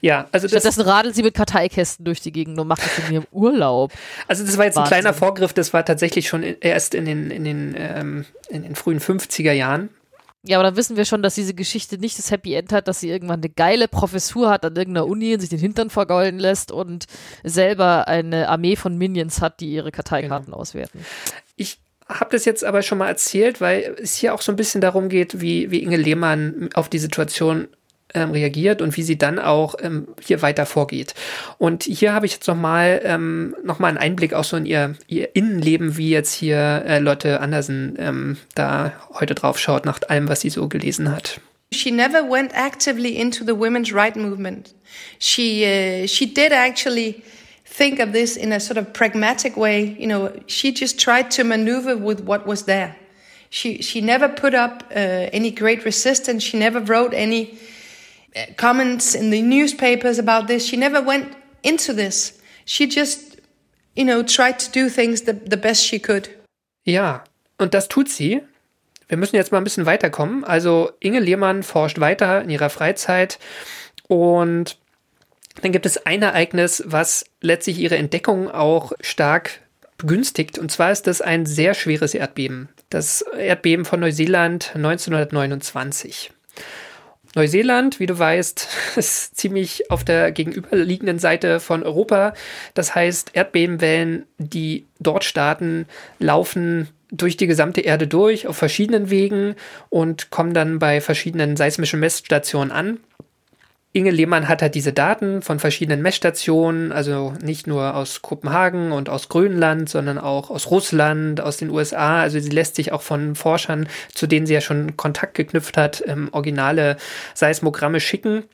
Ja, also das, Stattdessen radelt sie mit Karteikästen durch die Gegend und macht das in ihrem Urlaub. also das war jetzt ein Wahnsinn. kleiner Vorgriff, das war tatsächlich schon erst in den, in den, ähm, in den frühen 50er Jahren. Ja, aber dann wissen wir schon, dass diese Geschichte nicht das Happy End hat, dass sie irgendwann eine geile Professur hat an irgendeiner Uni und sich den Hintern vergolden lässt und selber eine Armee von Minions hat, die ihre Karteikarten Genau. auswerten. Ich habe das jetzt aber schon mal erzählt, weil es hier auch so ein bisschen darum geht, wie, wie Inge Lehmann auf die Situation ähm, reagiert und wie sie dann auch ähm, hier weiter vorgeht. Und hier habe ich jetzt nochmal ähm, noch einen Einblick auch so in ihr, ihr Innenleben, wie jetzt hier äh, Lotte Andersen ähm, da heute drauf schaut, nach allem, was sie so gelesen hat. She never went actively into the women's right movement. She uh, she did actually think of this in a sort of pragmatic way. You know, she just tried to maneuver with what was there. She she never put up uh, any great resistance. She never wrote any comments in the newspapers about this. She never went into this. She just, you know, tried to do things the, the best she could. Ja, und das tut sie. Wir müssen jetzt mal ein bisschen weiterkommen. Also Inge Lehmann forscht weiter in ihrer Freizeit und dann gibt es ein Ereignis, was letztlich ihre Entdeckung auch stark begünstigt. Und zwar ist das ein sehr schweres Erdbeben. Das Erdbeben von Neuseeland 1929. Neuseeland, wie du weißt, ist ziemlich auf der gegenüberliegenden Seite von Europa. Das heißt, Erdbebenwellen, die dort starten, laufen durch die gesamte Erde durch auf verschiedenen Wegen und kommen dann bei verschiedenen seismischen Messstationen an. Inge Lehmann hat halt diese Daten von verschiedenen Messstationen, also nicht nur aus Kopenhagen und aus Grönland, sondern auch aus Russland, aus den USA. Also sie lässt sich auch von Forschern, zu denen sie ja schon Kontakt geknüpft hat, ähm, originale Seismogramme schicken.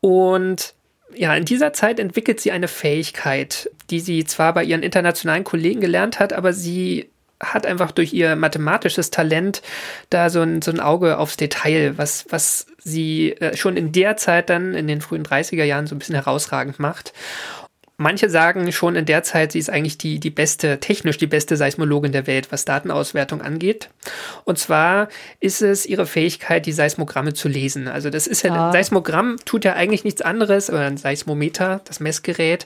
Und ja, in dieser Zeit entwickelt sie eine Fähigkeit, die sie zwar bei ihren internationalen Kollegen gelernt hat, aber sie hat einfach durch ihr mathematisches Talent da so ein, so ein Auge aufs Detail, was, was sie äh, schon in der Zeit dann in den frühen 30er Jahren so ein bisschen herausragend macht. Manche sagen schon in der Zeit, sie ist eigentlich die, die beste, technisch die beste Seismologin der Welt, was Datenauswertung angeht. Und zwar ist es ihre Fähigkeit, die Seismogramme zu lesen. Also das ist ja, ah. Seismogramm tut ja eigentlich nichts anderes, oder ein Seismometer, das Messgerät,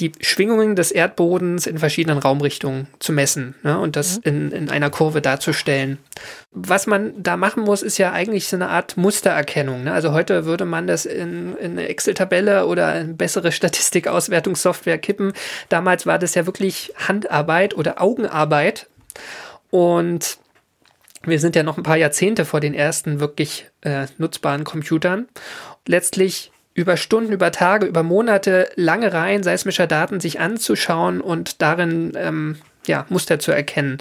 die Schwingungen des Erdbodens in verschiedenen Raumrichtungen zu messen ne, und das mhm. in, in einer Kurve darzustellen was man da machen muss, ist ja eigentlich so eine Art Mustererkennung. Ne? Also heute würde man das in, in eine Excel-Tabelle oder in bessere Statistikauswertungssoftware kippen. Damals war das ja wirklich Handarbeit oder Augenarbeit. Und wir sind ja noch ein paar Jahrzehnte vor den ersten wirklich äh, nutzbaren Computern. Letztlich über Stunden, über Tage, über Monate lange Reihen seismischer Daten sich anzuschauen und darin ähm, ja, Muster zu erkennen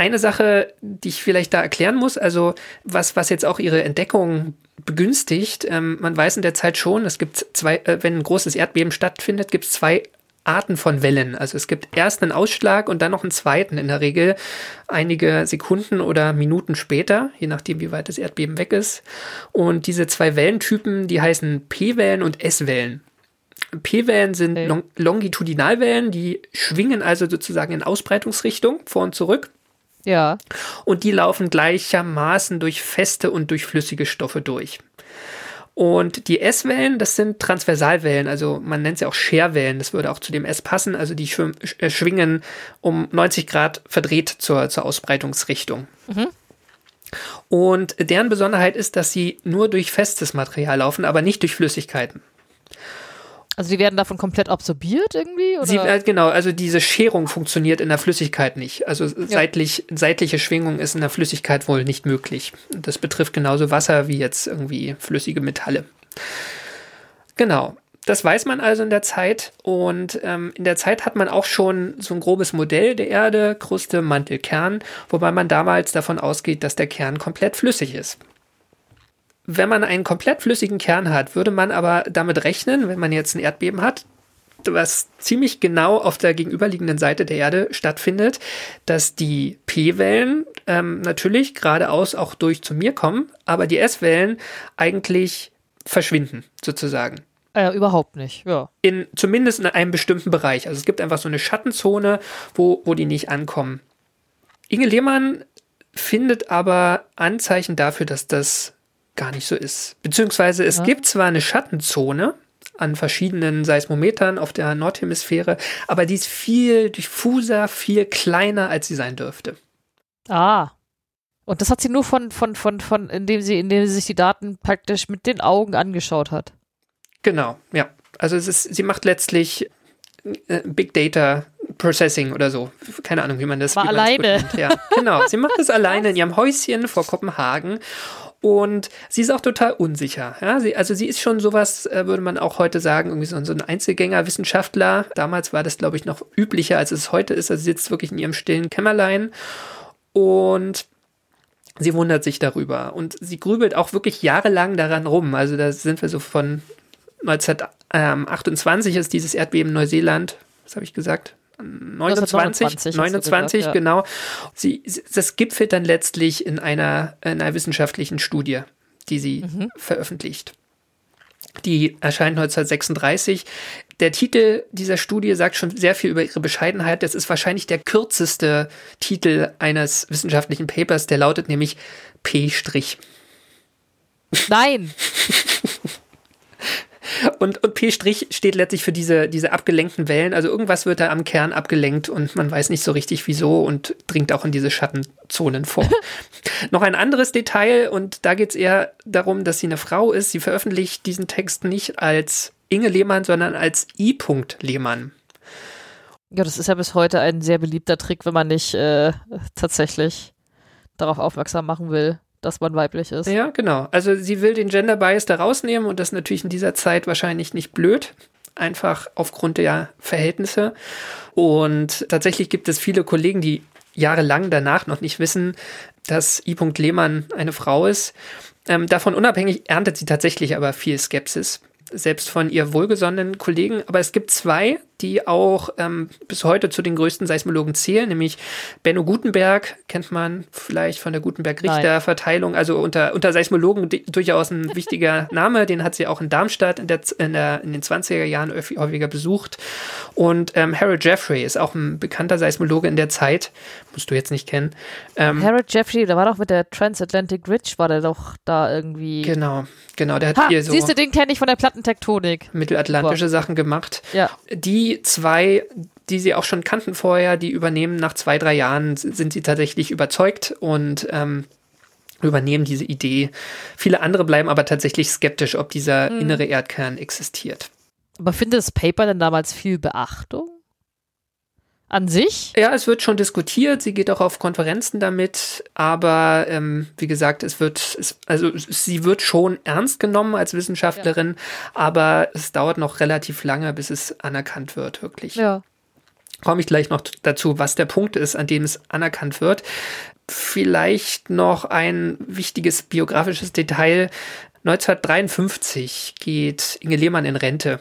eine Sache, die ich vielleicht da erklären muss, also was, was jetzt auch ihre Entdeckung begünstigt, ähm, man weiß in der Zeit schon, es gibt zwei, äh, wenn ein großes Erdbeben stattfindet, gibt es zwei Arten von Wellen. Also es gibt erst einen Ausschlag und dann noch einen zweiten in der Regel einige Sekunden oder Minuten später, je nachdem wie weit das Erdbeben weg ist. Und diese zwei Wellentypen, die heißen P-Wellen und S-Wellen. P-Wellen sind. Long Longitudinalwellen, die schwingen also sozusagen in Ausbreitungsrichtung vor und zurück. Ja. Und die laufen gleichermaßen durch feste und durch flüssige Stoffe durch. Und die S-Wellen, das sind Transversalwellen, also man nennt sie auch Scherwellen, das würde auch zu dem S passen, also die äh, schwingen um 90 Grad verdreht zur, zur Ausbreitungsrichtung. Mhm. Und deren Besonderheit ist, dass sie nur durch festes Material laufen, aber nicht durch Flüssigkeiten. Also die werden davon komplett absorbiert irgendwie? Oder? Sie, äh, genau, also diese Scherung funktioniert in der Flüssigkeit nicht. Also ja. seitlich, seitliche Schwingung ist in der Flüssigkeit wohl nicht möglich. Das betrifft genauso Wasser wie jetzt irgendwie flüssige Metalle. Genau. Das weiß man also in der Zeit und ähm, in der Zeit hat man auch schon so ein grobes Modell der Erde, Kruste, Mantel, Kern, wobei man damals davon ausgeht, dass der Kern komplett flüssig ist. Wenn man einen komplett flüssigen Kern hat, würde man aber damit rechnen, wenn man jetzt ein Erdbeben hat, was ziemlich genau auf der gegenüberliegenden Seite der Erde stattfindet, dass die P-Wellen ähm, natürlich geradeaus auch durch zu mir kommen, aber die S-Wellen eigentlich verschwinden, sozusagen. Äh, überhaupt nicht, ja. In, zumindest in einem bestimmten Bereich. Also es gibt einfach so eine Schattenzone, wo, wo die nicht ankommen. Inge Lehmann findet aber Anzeichen dafür, dass das gar nicht so ist. Beziehungsweise es ja. gibt zwar eine Schattenzone an verschiedenen Seismometern auf der Nordhemisphäre, aber die ist viel diffuser, viel kleiner, als sie sein dürfte. Ah. Und das hat sie nur von, von, von, von, indem sie, indem sie sich die Daten praktisch mit den Augen angeschaut hat. Genau, ja. Also es ist, sie macht letztlich äh, Big Data Processing oder so. Keine Ahnung, wie man das. War alleine. Ja, genau. Sie macht das alleine in ihrem Häuschen vor Kopenhagen und sie ist auch total unsicher. Ja? Sie, also sie ist schon sowas, äh, würde man auch heute sagen, irgendwie so, so ein Einzelgänger-Wissenschaftler. Damals war das, glaube ich, noch üblicher, als es heute ist. Also sie sitzt wirklich in ihrem stillen Kämmerlein und sie wundert sich darüber. Und sie grübelt auch wirklich jahrelang daran rum. Also da sind wir so von 1928 ist dieses Erdbeben Neuseeland, was habe ich gesagt? 29, 1929 hast du 29, gesagt, ja. genau. Sie, das gipfelt dann letztlich in einer, in einer wissenschaftlichen Studie, die sie Mhm. veröffentlicht. Die erscheint 1936. Der Titel dieser Studie sagt schon sehr viel über ihre Bescheidenheit. Das ist wahrscheinlich der kürzeste Titel eines wissenschaftlichen Papers, der lautet nämlich P'. Nein! Und, und P' steht letztlich für diese, diese abgelenkten Wellen. Also irgendwas wird da am Kern abgelenkt und man weiß nicht so richtig wieso und dringt auch in diese Schattenzonen vor. Noch ein anderes Detail und da geht es eher darum, dass sie eine Frau ist. Sie veröffentlicht diesen Text nicht als Inge Lehmann, sondern als I. Lehmann. Ja, das ist ja bis heute ein sehr beliebter Trick, wenn man nicht äh, tatsächlich darauf aufmerksam machen will, dass man weiblich ist. Ja, genau. Also sie will den Gender Bias da rausnehmen und das ist natürlich in dieser Zeit wahrscheinlich nicht blöd. Einfach aufgrund der Verhältnisse. Und tatsächlich gibt es viele Kollegen, die jahrelang danach noch nicht wissen, dass I. Lehmann eine Frau ist. Ähm, davon unabhängig erntet sie tatsächlich aber viel Skepsis, selbst von ihr wohlgesonnenen Kollegen. Aber es gibt zwei, die auch ähm, bis heute zu den größten Seismologen zählen, nämlich Benno Gutenberg, kennt man vielleicht von der Gutenberg-Richter-Verteilung, also unter, unter Seismologen durchaus ein wichtiger Name, den hat sie auch in Darmstadt in, der, in, der, in den 20er Jahren häufiger besucht. Und ähm, Harold Jeffrey ist auch ein bekannter Seismologe in der Zeit, musst du jetzt nicht kennen. Ähm, Harold Jeffrey, da war doch mit der Transatlantic Ridge, war der doch da irgendwie. genau, genau, der hat Ha, hier so siehst du, den kenne ich von der Plattentektonik. mittelatlantische Sachen gemacht. Ja. Die zwei, die sie auch schon kannten vorher, die übernehmen nach zwei, drei Jahren, sind sie tatsächlich überzeugt und ähm, übernehmen diese Idee. Viele andere bleiben aber tatsächlich skeptisch, ob dieser Mhm. innere Erdkern existiert. Aber findet das Paper denn damals viel Beachtung? An sich? Ja, es wird schon diskutiert, sie geht auch auf Konferenzen damit, aber ähm, wie gesagt, es wird, es, also sie wird schon ernst genommen als Wissenschaftlerin, aber es dauert noch relativ lange, bis es anerkannt wird, wirklich. Ja. komme ich gleich noch dazu, was der Punkt ist, an dem es anerkannt wird. Vielleicht noch ein wichtiges biografisches Detail. 1953 geht Inge Lehmann in Rente.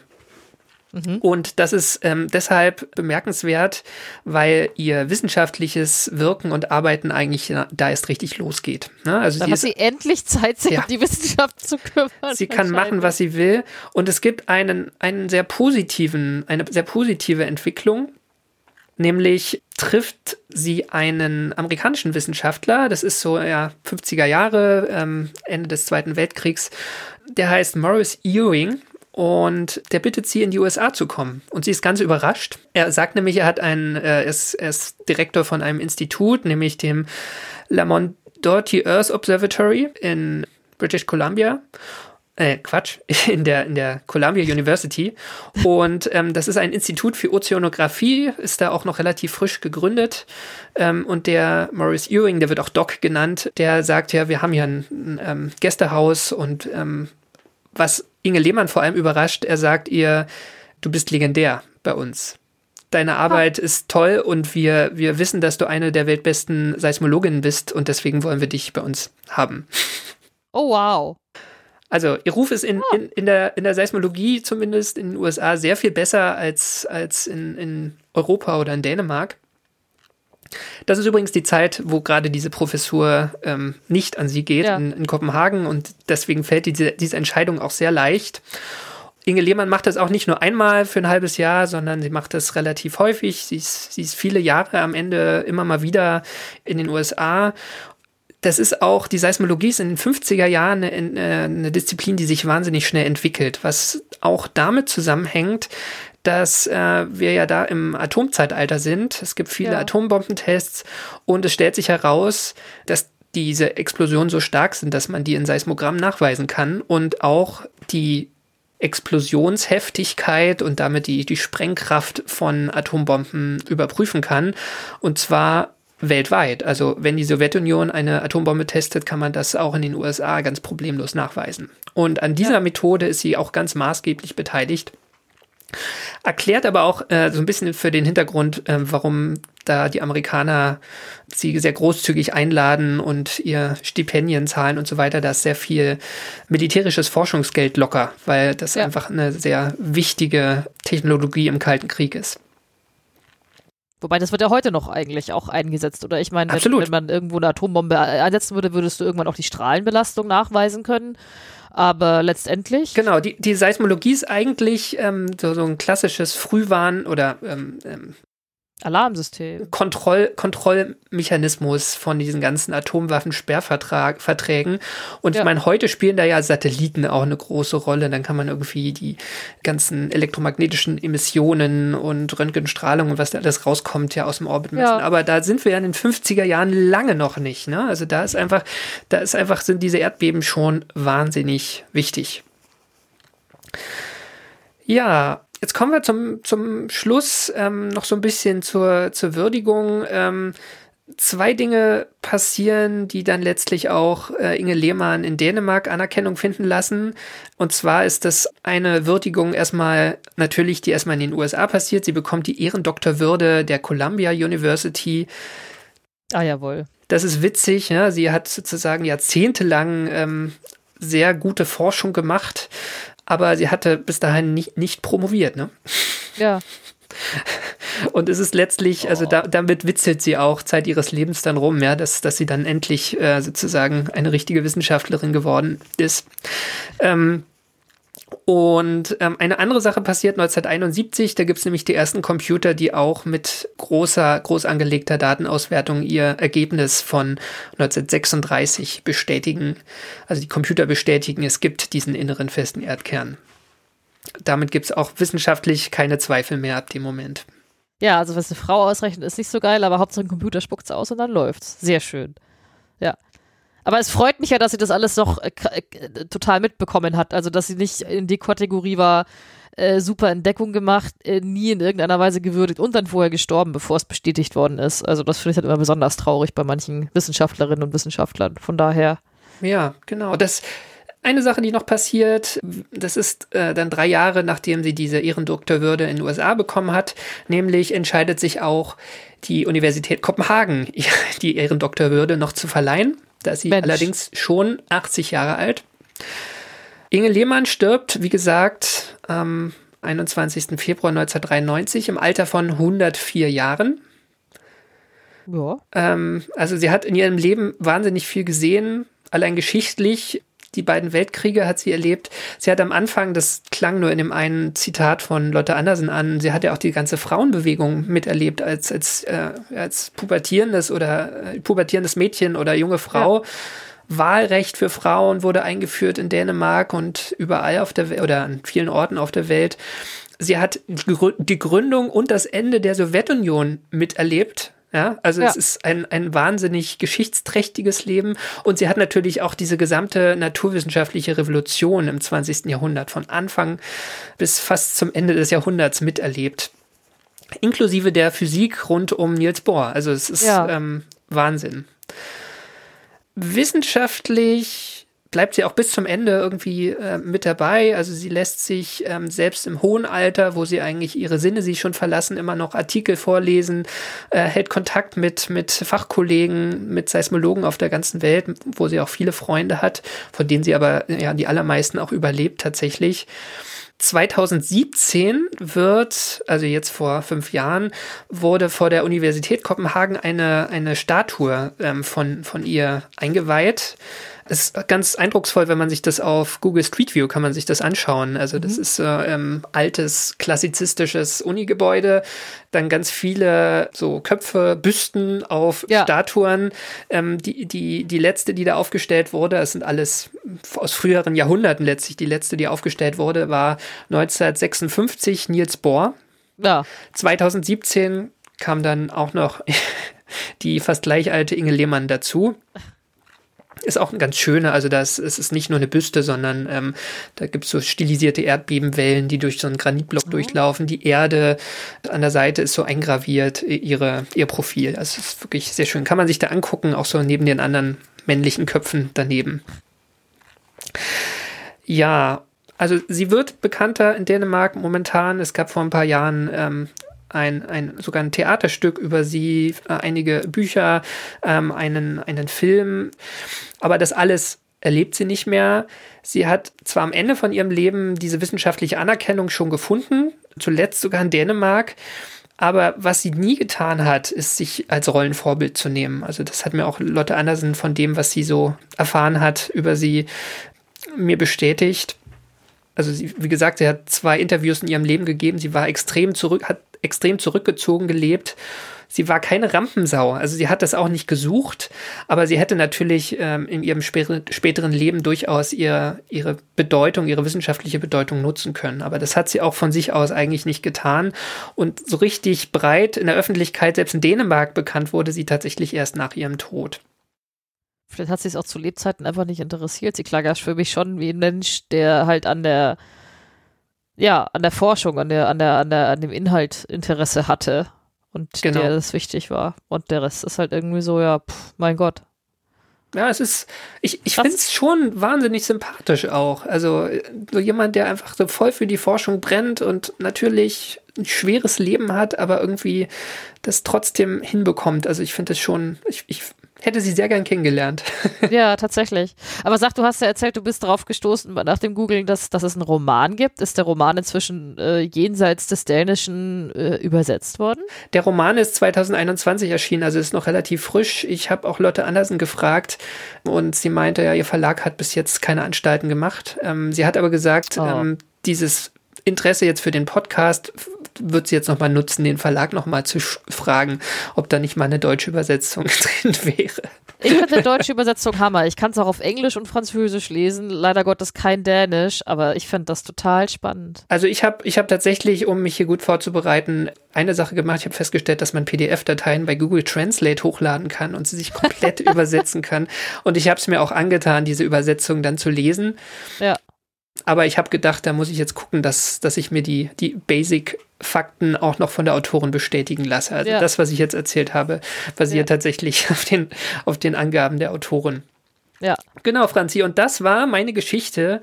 Und das ist ähm, deshalb bemerkenswert, weil ihr wissenschaftliches Wirken und Arbeiten eigentlich na, da erst richtig losgeht. Ne? Also Da sie hat sie endlich Zeit, sich Ja. um die Wissenschaft zu kümmern. Sie kann machen, was sie will. Und es gibt einen, einen sehr positiven, eine sehr positive Entwicklung. Nämlich trifft sie einen amerikanischen Wissenschaftler, das ist so ja, 50er Jahre, ähm, Ende des Zweiten Weltkriegs, der heißt Morris Ewing und der bittet sie in die USA zu kommen. Und sie ist ganz überrascht. Er sagt nämlich, er hat einen, äh, ist, ist Direktor von einem Institut, nämlich dem Lamont Doherty Earth Observatory in British Columbia. Äh, Quatsch, in der, in der Columbia University. Und ähm, das ist ein Institut für Ozeanographie, ist da auch noch relativ frisch gegründet. Ähm, und der Maurice Ewing, der wird auch Doc genannt, der sagt ja, wir haben hier ein, ein ähm, Gästehaus und ähm, was Inge Lehmann vor allem überrascht, er sagt ihr, du bist legendär bei uns. Deine Arbeit ist toll und wir, wir wissen, dass du eine der weltbesten Seismologinnen bist und deswegen wollen wir dich bei uns haben. Oh, wow. Also ihr Ruf ist in, in, in, der, in der Seismologie zumindest in den USA sehr viel besser als, als in, in Europa oder in Dänemark. Das ist übrigens die Zeit, wo gerade diese Professur ähm, nicht an sie geht, Ja. in, in Kopenhagen. Und deswegen fällt diese, diese Entscheidung auch sehr leicht. Inge Lehmann macht das auch nicht nur einmal für ein halbes Jahr, sondern sie macht das relativ häufig. Sie ist, sie ist viele Jahre am Ende immer mal wieder in den USA. Das ist auch, die Seismologie ist in den 50er Jahren eine, eine Disziplin, die sich wahnsinnig schnell entwickelt, was auch damit zusammenhängt, dass äh, wir ja da im Atomzeitalter sind. Es gibt viele Ja. Atombombentests und es stellt sich heraus, dass diese Explosionen so stark sind, dass man die in Seismogrammen nachweisen kann und auch die Explosionsheftigkeit und damit die, die Sprengkraft von Atombomben überprüfen kann. Und zwar weltweit. Also wenn die Sowjetunion eine Atombombe testet, kann man das auch in den USA ganz problemlos nachweisen. Und an dieser Methode ist sie auch ganz maßgeblich beteiligt. Erklärt aber auch äh, so ein bisschen für den Hintergrund, äh, warum da die Amerikaner sie sehr großzügig einladen und ihr Stipendien zahlen und so weiter, da ist sehr viel militärisches Forschungsgeld locker, weil das Ja. einfach eine sehr wichtige Technologie im Kalten Krieg ist. Wobei, das wird ja heute noch eigentlich auch eingesetzt, oder? Ich meine, wenn, wenn man irgendwo eine Atombombe einsetzen würde, würdest du irgendwann auch die Strahlenbelastung nachweisen können. Aber letztendlich. Genau, die, die Seismologie ist eigentlich ähm, so, so ein klassisches Frühwarn- oder ähm, ähm, Alarmsystem. Kontroll, Kontrollmechanismus von diesen ganzen Atomwaffensperrverträgen. Und Ja. ich meine, heute spielen da ja Satelliten auch eine große Rolle. Dann kann man irgendwie die ganzen elektromagnetischen Emissionen und Röntgenstrahlung und was da alles rauskommt, ja aus dem Orbit messen. Ja. Aber da sind wir ja in den 50er Jahren lange noch nicht. Ne? Also da ist einfach, da ist einfach, sind diese Erdbeben schon wahnsinnig wichtig. Ja, jetzt kommen wir zum, zum Schluss ähm, noch so ein bisschen zur, zur Würdigung. Ähm, zwei Dinge passieren, die dann letztlich auch äh, Inge Lehmann in Dänemark Anerkennung finden lassen. Und zwar ist das eine Würdigung erstmal natürlich, die erstmal in den USA passiert. Sie bekommt die Ehrendoktorwürde der Columbia University. Ah, jawohl. Das ist witzig. Ja? Sie hat sozusagen jahrzehntelang ähm, sehr gute Forschung gemacht, aber sie hatte bis dahin nicht, nicht promoviert. Ne? Ja. Und es ist letztlich, also da, damit witzelt sie auch Zeit ihres Lebens dann rum, ja, dass, dass sie dann endlich äh, sozusagen eine richtige Wissenschaftlerin geworden ist. Ähm, und ähm, eine andere Sache passiert 1971, da gibt es nämlich die ersten Computer, die auch mit großer, groß angelegter Datenauswertung ihr Ergebnis von 1936 bestätigen. Also die Computer bestätigen, es gibt diesen inneren festen Erdkern. Damit gibt es auch wissenschaftlich keine Zweifel mehr ab dem Moment. Ja, also was eine Frau ausrechnet, ist nicht so geil, aber Hauptsache ein Computer spuckt's aus und dann läuft's. Sehr schön. Ja. Aber es freut mich ja, dass sie das alles noch äh, äh, total mitbekommen hat. Also, dass sie nicht in die Kategorie war, äh, super Entdeckung gemacht, äh, nie in irgendeiner Weise gewürdigt und dann vorher gestorben, bevor es bestätigt worden ist. Also, das finde ich halt immer besonders traurig bei manchen Wissenschaftlerinnen und Wissenschaftlern. Von daher, Ja, genau. Das eine Sache, die noch passiert, das ist äh, dann drei Jahre, nachdem sie diese Ehrendoktorwürde in den USA bekommen hat, nämlich entscheidet sich auch die Universität Kopenhagen, die Ehrendoktorwürde noch zu verleihen. Da ist sie Mensch. allerdings schon 80 Jahre alt. Inge Lehmann stirbt, wie gesagt, am 21. Februar 1993 im Alter von 104 Jahren. ja. Ähm, also sie hat in ihrem Leben wahnsinnig viel gesehen, allein geschichtlich. Die beiden Weltkriege hat sie erlebt. Sie hat am Anfang, das klang nur in dem einen Zitat von Lotte Andersen an, sie hat ja auch die ganze Frauenbewegung miterlebt als, als, äh, als pubertierendes oder äh, pubertierendes Mädchen oder junge Frau. Wahlrecht für Frauen wurde eingeführt in Dänemark und überall auf der Welt oder an vielen Orten auf der Welt. Sie hat die Gründung und das Ende der Sowjetunion miterlebt. Ja, also Ja. es ist ein, ein wahnsinnig geschichtsträchtiges Leben und sie hat natürlich auch diese gesamte naturwissenschaftliche Revolution im 20. Jahrhundert von Anfang bis fast zum Ende des Jahrhunderts miterlebt. Inklusive der Physik rund um Niels Bohr. Also es ist Ja. ähm, Wahnsinn. Wissenschaftlich bleibt sie auch bis zum Ende irgendwie äh, mit dabei. Also sie lässt sich ähm, selbst im hohen Alter, wo sie eigentlich ihre Sinne sie schon verlassen, immer noch Artikel vorlesen, äh, hält Kontakt mit, mit Fachkollegen, mit Seismologen auf der ganzen Welt, wo sie auch viele Freunde hat, von denen sie aber ja die allermeisten auch überlebt tatsächlich. 2017 wird, also jetzt vor fünf Jahren, wurde vor der Universität Kopenhagen eine, eine Statue ähm, von, von ihr eingeweiht. Es ist ganz eindrucksvoll, wenn man sich das auf Google Street View kann man sich das anschauen. Also das ist äh, ähm, altes klassizistisches Unigebäude, dann ganz viele so Köpfe, Büsten auf Ja. Statuen. Ähm, die, die, die letzte, die da aufgestellt wurde, das sind alles aus früheren Jahrhunderten letztlich. Die letzte, die aufgestellt wurde, war 1956 Niels Bohr. Ja. 2017 kam dann auch noch die fast gleich alte Inge Lehmann dazu. Ist auch ein ganz schöner, also das es ist nicht nur eine Büste, sondern ähm, da gibt es so stilisierte Erdbebenwellen, die durch so einen Granitblock durchlaufen. Die Erde an der Seite ist so eingraviert, ihre, ihr Profil. Also es ist wirklich sehr schön. Kann man sich da angucken, auch so neben den anderen männlichen Köpfen daneben. Ja, also sie wird bekannter in Dänemark momentan. Es gab vor ein paar Jahren ähm, ein, ein sogar ein Theaterstück über sie, äh, einige Bücher, ähm, einen, einen Film. Aber das alles erlebt sie nicht mehr. Sie hat zwar am Ende von ihrem Leben diese wissenschaftliche Anerkennung schon gefunden, zuletzt sogar in Dänemark, aber was sie nie getan hat, ist sich als Rollenvorbild zu nehmen. Also das hat mir auch Lotte Andersen von dem, was sie so erfahren hat über sie, mir bestätigt. Also sie, wie gesagt, sie hat zwei Interviews in ihrem Leben gegeben. Sie war extrem zurück, hat extrem zurückgezogen gelebt sie war keine Rampensau. Also sie hat das auch nicht gesucht, aber sie hätte natürlich ähm, in ihrem späteren Leben durchaus ihr, ihre Bedeutung, ihre wissenschaftliche Bedeutung nutzen können. Aber das hat sie auch von sich aus eigentlich nicht getan. Und so richtig breit in der Öffentlichkeit, selbst in Dänemark, bekannt wurde sie tatsächlich erst nach ihrem Tod. Vielleicht hat sie es auch zu Lebzeiten einfach nicht interessiert. Sie klang für mich schon wie ein Mensch, der halt an der, ja, an der Forschung, an der, an der, an der, an dem Inhalt Interesse hatte und genau. der das wichtig war. Und der Rest ist halt irgendwie so, ja, pff, mein Gott. Ja, es ist, ich, ich finde es schon wahnsinnig sympathisch auch. Also so jemand, der einfach so voll für die Forschung brennt und natürlich ein schweres Leben hat, aber irgendwie das trotzdem hinbekommt. Also ich finde es schon, ich, ich hätte sie sehr gern kennengelernt. Ja, tatsächlich. Aber sag, du hast ja erzählt, du bist darauf gestoßen nach dem Googling, dass, dass es einen Roman gibt. Ist der Roman inzwischen äh, jenseits des Dänischen äh, übersetzt worden? Der Roman ist 2021 erschienen, also ist noch relativ frisch. Ich habe auch Lotte Andersen gefragt und sie meinte, ja, ihr Verlag hat bis jetzt keine Anstalten gemacht. Ähm, sie hat aber gesagt, oh. ähm, dieses Interesse jetzt für den Podcast wird sie jetzt nochmal nutzen, den Verlag nochmal zu fragen, ob da nicht mal eine deutsche Übersetzung drin wäre. Ich finde die deutsche Übersetzung Hammer. Ich kann es auch auf Englisch und Französisch lesen. Leider Gottes kein Dänisch, aber ich finde das total spannend. Also ich habe ich hab tatsächlich, um mich hier gut vorzubereiten, eine Sache gemacht. Ich habe festgestellt, dass man PDF-Dateien bei Google Translate hochladen kann und sie sich komplett übersetzen kann. Und ich habe es mir auch angetan, diese Übersetzung dann zu lesen. Ja. Aber ich habe gedacht, da muss ich jetzt gucken, dass, dass ich mir die, die Basic-Fakten auch noch von der Autorin bestätigen lasse. Also ja. das, was ich jetzt erzählt habe, basiert ja. tatsächlich auf den, auf den Angaben der Autorin. Ja. Genau, Franzi. Und das war meine Geschichte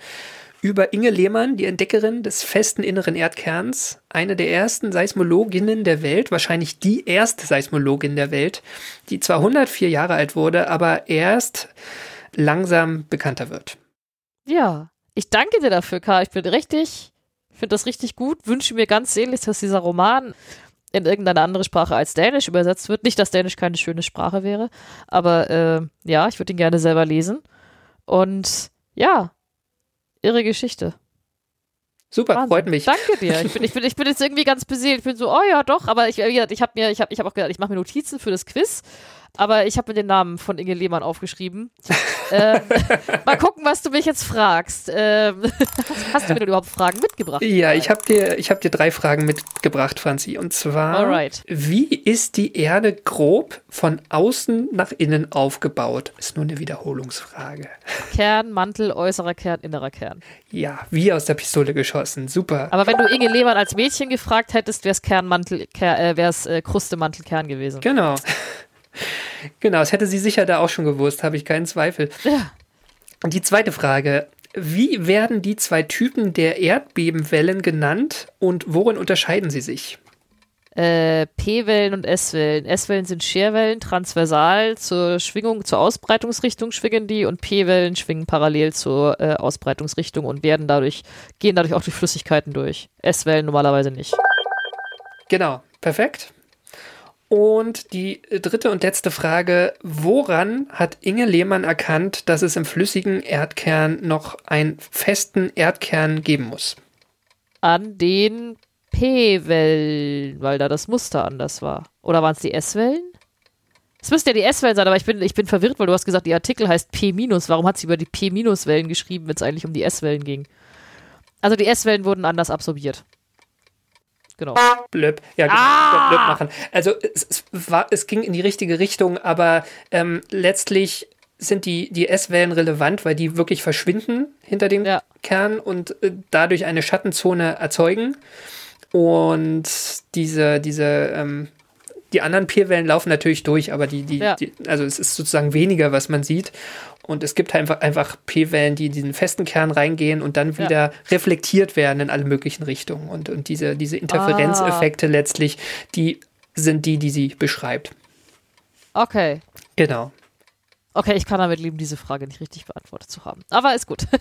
über Inge Lehmann, die Entdeckerin des festen inneren Erdkerns, eine der ersten Seismologinnen der Welt, wahrscheinlich die erste Seismologin der Welt, die zwar 104 Jahre alt wurde, aber erst langsam bekannter wird. Ja, ich danke dir dafür, Karl. Ich bin richtig, finde das richtig gut. Wünsche mir ganz sehnlich, dass dieser Roman in irgendeine andere Sprache als Dänisch übersetzt wird. Nicht, dass Dänisch keine schöne Sprache wäre, aber äh, ja, ich würde ihn gerne selber lesen. Und ja, irre Geschichte. Super, Wahnsinn. freut mich. Danke dir. Ich bin, ich, bin, ich bin jetzt irgendwie ganz beseelt. Ich bin so, oh ja, doch, aber ich, ich habe mir, ich habe ich hab auch gedacht, ich mache mir Notizen für das Quiz aber ich habe mir den Namen von Inge Lehmann aufgeschrieben. äh, mal gucken, was du mich jetzt fragst. Äh, hast du mir denn überhaupt Fragen mitgebracht? Ja, ich habe dir, hab dir drei Fragen mitgebracht, Franzi. Und zwar, Alright. wie ist die Erde grob von außen nach innen aufgebaut? Ist nur eine Wiederholungsfrage. Kern, Mantel, äußerer Kern, innerer Kern. Ja, wie aus der Pistole geschossen. Super. Aber wenn du Inge Lehmann als Mädchen gefragt hättest, wäre es Ker, äh, wäre es äh, Kruste, Mantel, Kern gewesen. Genau. Genau, das hätte sie sicher da auch schon gewusst, habe ich keinen Zweifel. Ja. Und die zweite Frage. Wie werden die zwei Typen der Erdbebenwellen genannt und worin unterscheiden sie sich? Äh, P-Wellen und S-Wellen. S-Wellen sind Scherwellen, transversal zur Schwingung, zur Ausbreitungsrichtung schwingen die und P-Wellen schwingen parallel zur äh, Ausbreitungsrichtung und werden dadurch, gehen dadurch auch durch Flüssigkeiten durch. S-Wellen normalerweise nicht. Genau, perfekt. Und die dritte und letzte Frage, woran hat Inge Lehmann erkannt, dass es im flüssigen Erdkern noch einen festen Erdkern geben muss? An den P-Wellen, weil da das Muster anders war. Oder waren es die S-Wellen? Es müsste ja die S-Wellen sein, aber ich bin, ich bin verwirrt, weil du hast gesagt, die Artikel heißt P-. Warum hat sie über die P-Wellen geschrieben, wenn es eigentlich um die S-Wellen ging? Also die S-Wellen wurden anders absorbiert. Genau. Blöb. Ja, genau. Ah! Blöb machen. Also es, es, war, es ging in die richtige Richtung, aber ähm, letztlich sind die, die S-Wellen relevant, weil die wirklich verschwinden hinter dem ja. Kern und äh, dadurch eine Schattenzone erzeugen. Und diese, diese, ähm, die anderen Peerwellen laufen natürlich durch, aber die, die, Ja. die, also es ist sozusagen weniger, was man sieht. Und es gibt einfach, einfach P-Wellen, die in diesen festen Kern reingehen und dann Ja. wieder reflektiert werden in alle möglichen Richtungen. Und, und diese, diese Interferenzeffekte letztlich, die sind die, die sie beschreibt. Okay. Genau. Okay, ich kann damit leben, diese Frage nicht richtig beantwortet zu haben. Aber ist gut.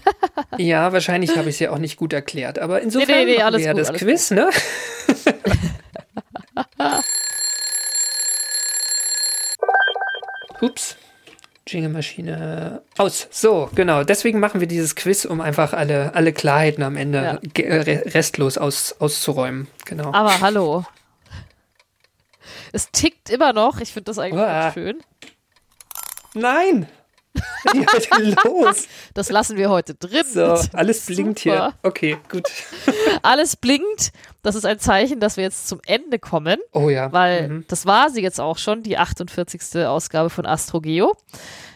Ja, wahrscheinlich habe ich es ja auch nicht gut erklärt. Aber insofern Nee, nee, nee, alles ja gut, das alles Quiz, ne? Ups. Jingle-Maschine aus. So, genau. Deswegen machen wir dieses Quiz, um einfach alle, alle Klarheiten am Ende Ja. äh, re- restlos aus, auszuräumen. Genau. Aber hallo. Es tickt immer noch. Ich finde das eigentlich ganz schön. Nein! Was ist los? Das lassen wir heute drin. So, alles blinkt hier. Super. Okay, gut. Alles blinkt. Das ist ein Zeichen, dass wir jetzt zum Ende kommen, Oh ja. weil Mhm. das war sie jetzt auch schon, die 48. Ausgabe von AstroGeo.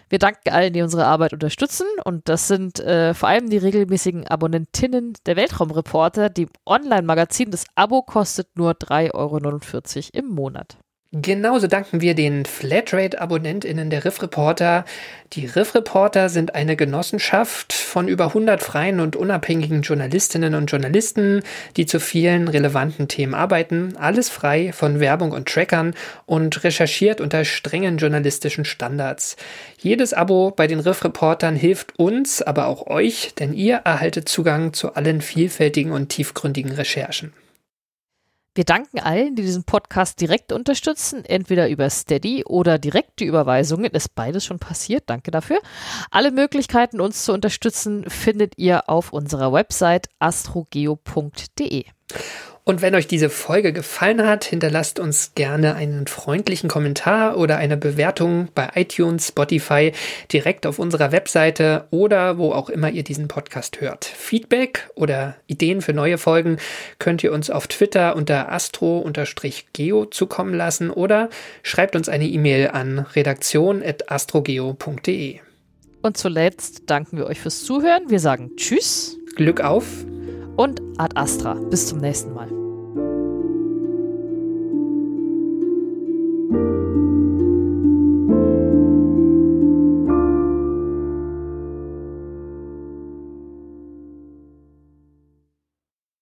Wir danken allen, die unsere Arbeit unterstützen und das sind äh, vor allem die regelmäßigen Abonnentinnen der Weltraumreporter. Die Online-Magazin, das Abo kostet nur 3,49 Euro im Monat. Genauso danken wir den Flatrate-AbonnentInnen der Riff Reporter. Die Riff Reporter sind eine Genossenschaft von über 100 freien und unabhängigen Journalistinnen und Journalisten, die zu vielen relevanten Themen arbeiten. Alles frei von Werbung und Trackern und recherchiert unter strengen journalistischen Standards. Jedes Abo bei den Riff Reportern hilft uns, aber auch euch, denn ihr erhaltet Zugang zu allen vielfältigen und tiefgründigen Recherchen. Wir danken allen, die diesen Podcast direkt unterstützen, entweder über Steady oder direkte Überweisungen. Ist beides schon passiert. Danke dafür. Alle Möglichkeiten, uns zu unterstützen, findet ihr auf unserer Website astrogeo.de. Und wenn euch diese Folge gefallen hat, hinterlasst uns gerne einen freundlichen Kommentar oder eine Bewertung bei iTunes, Spotify, direkt auf unserer Webseite oder wo auch immer ihr diesen Podcast hört. Feedback oder Ideen für neue Folgen könnt ihr uns auf Twitter unter astro-geo zukommen lassen oder schreibt uns eine E-Mail an redaktion.astrogeo.de. Und zuletzt danken wir euch fürs Zuhören. Wir sagen Tschüss Glück auf! Und Ad Astra. Bis zum nächsten Mal.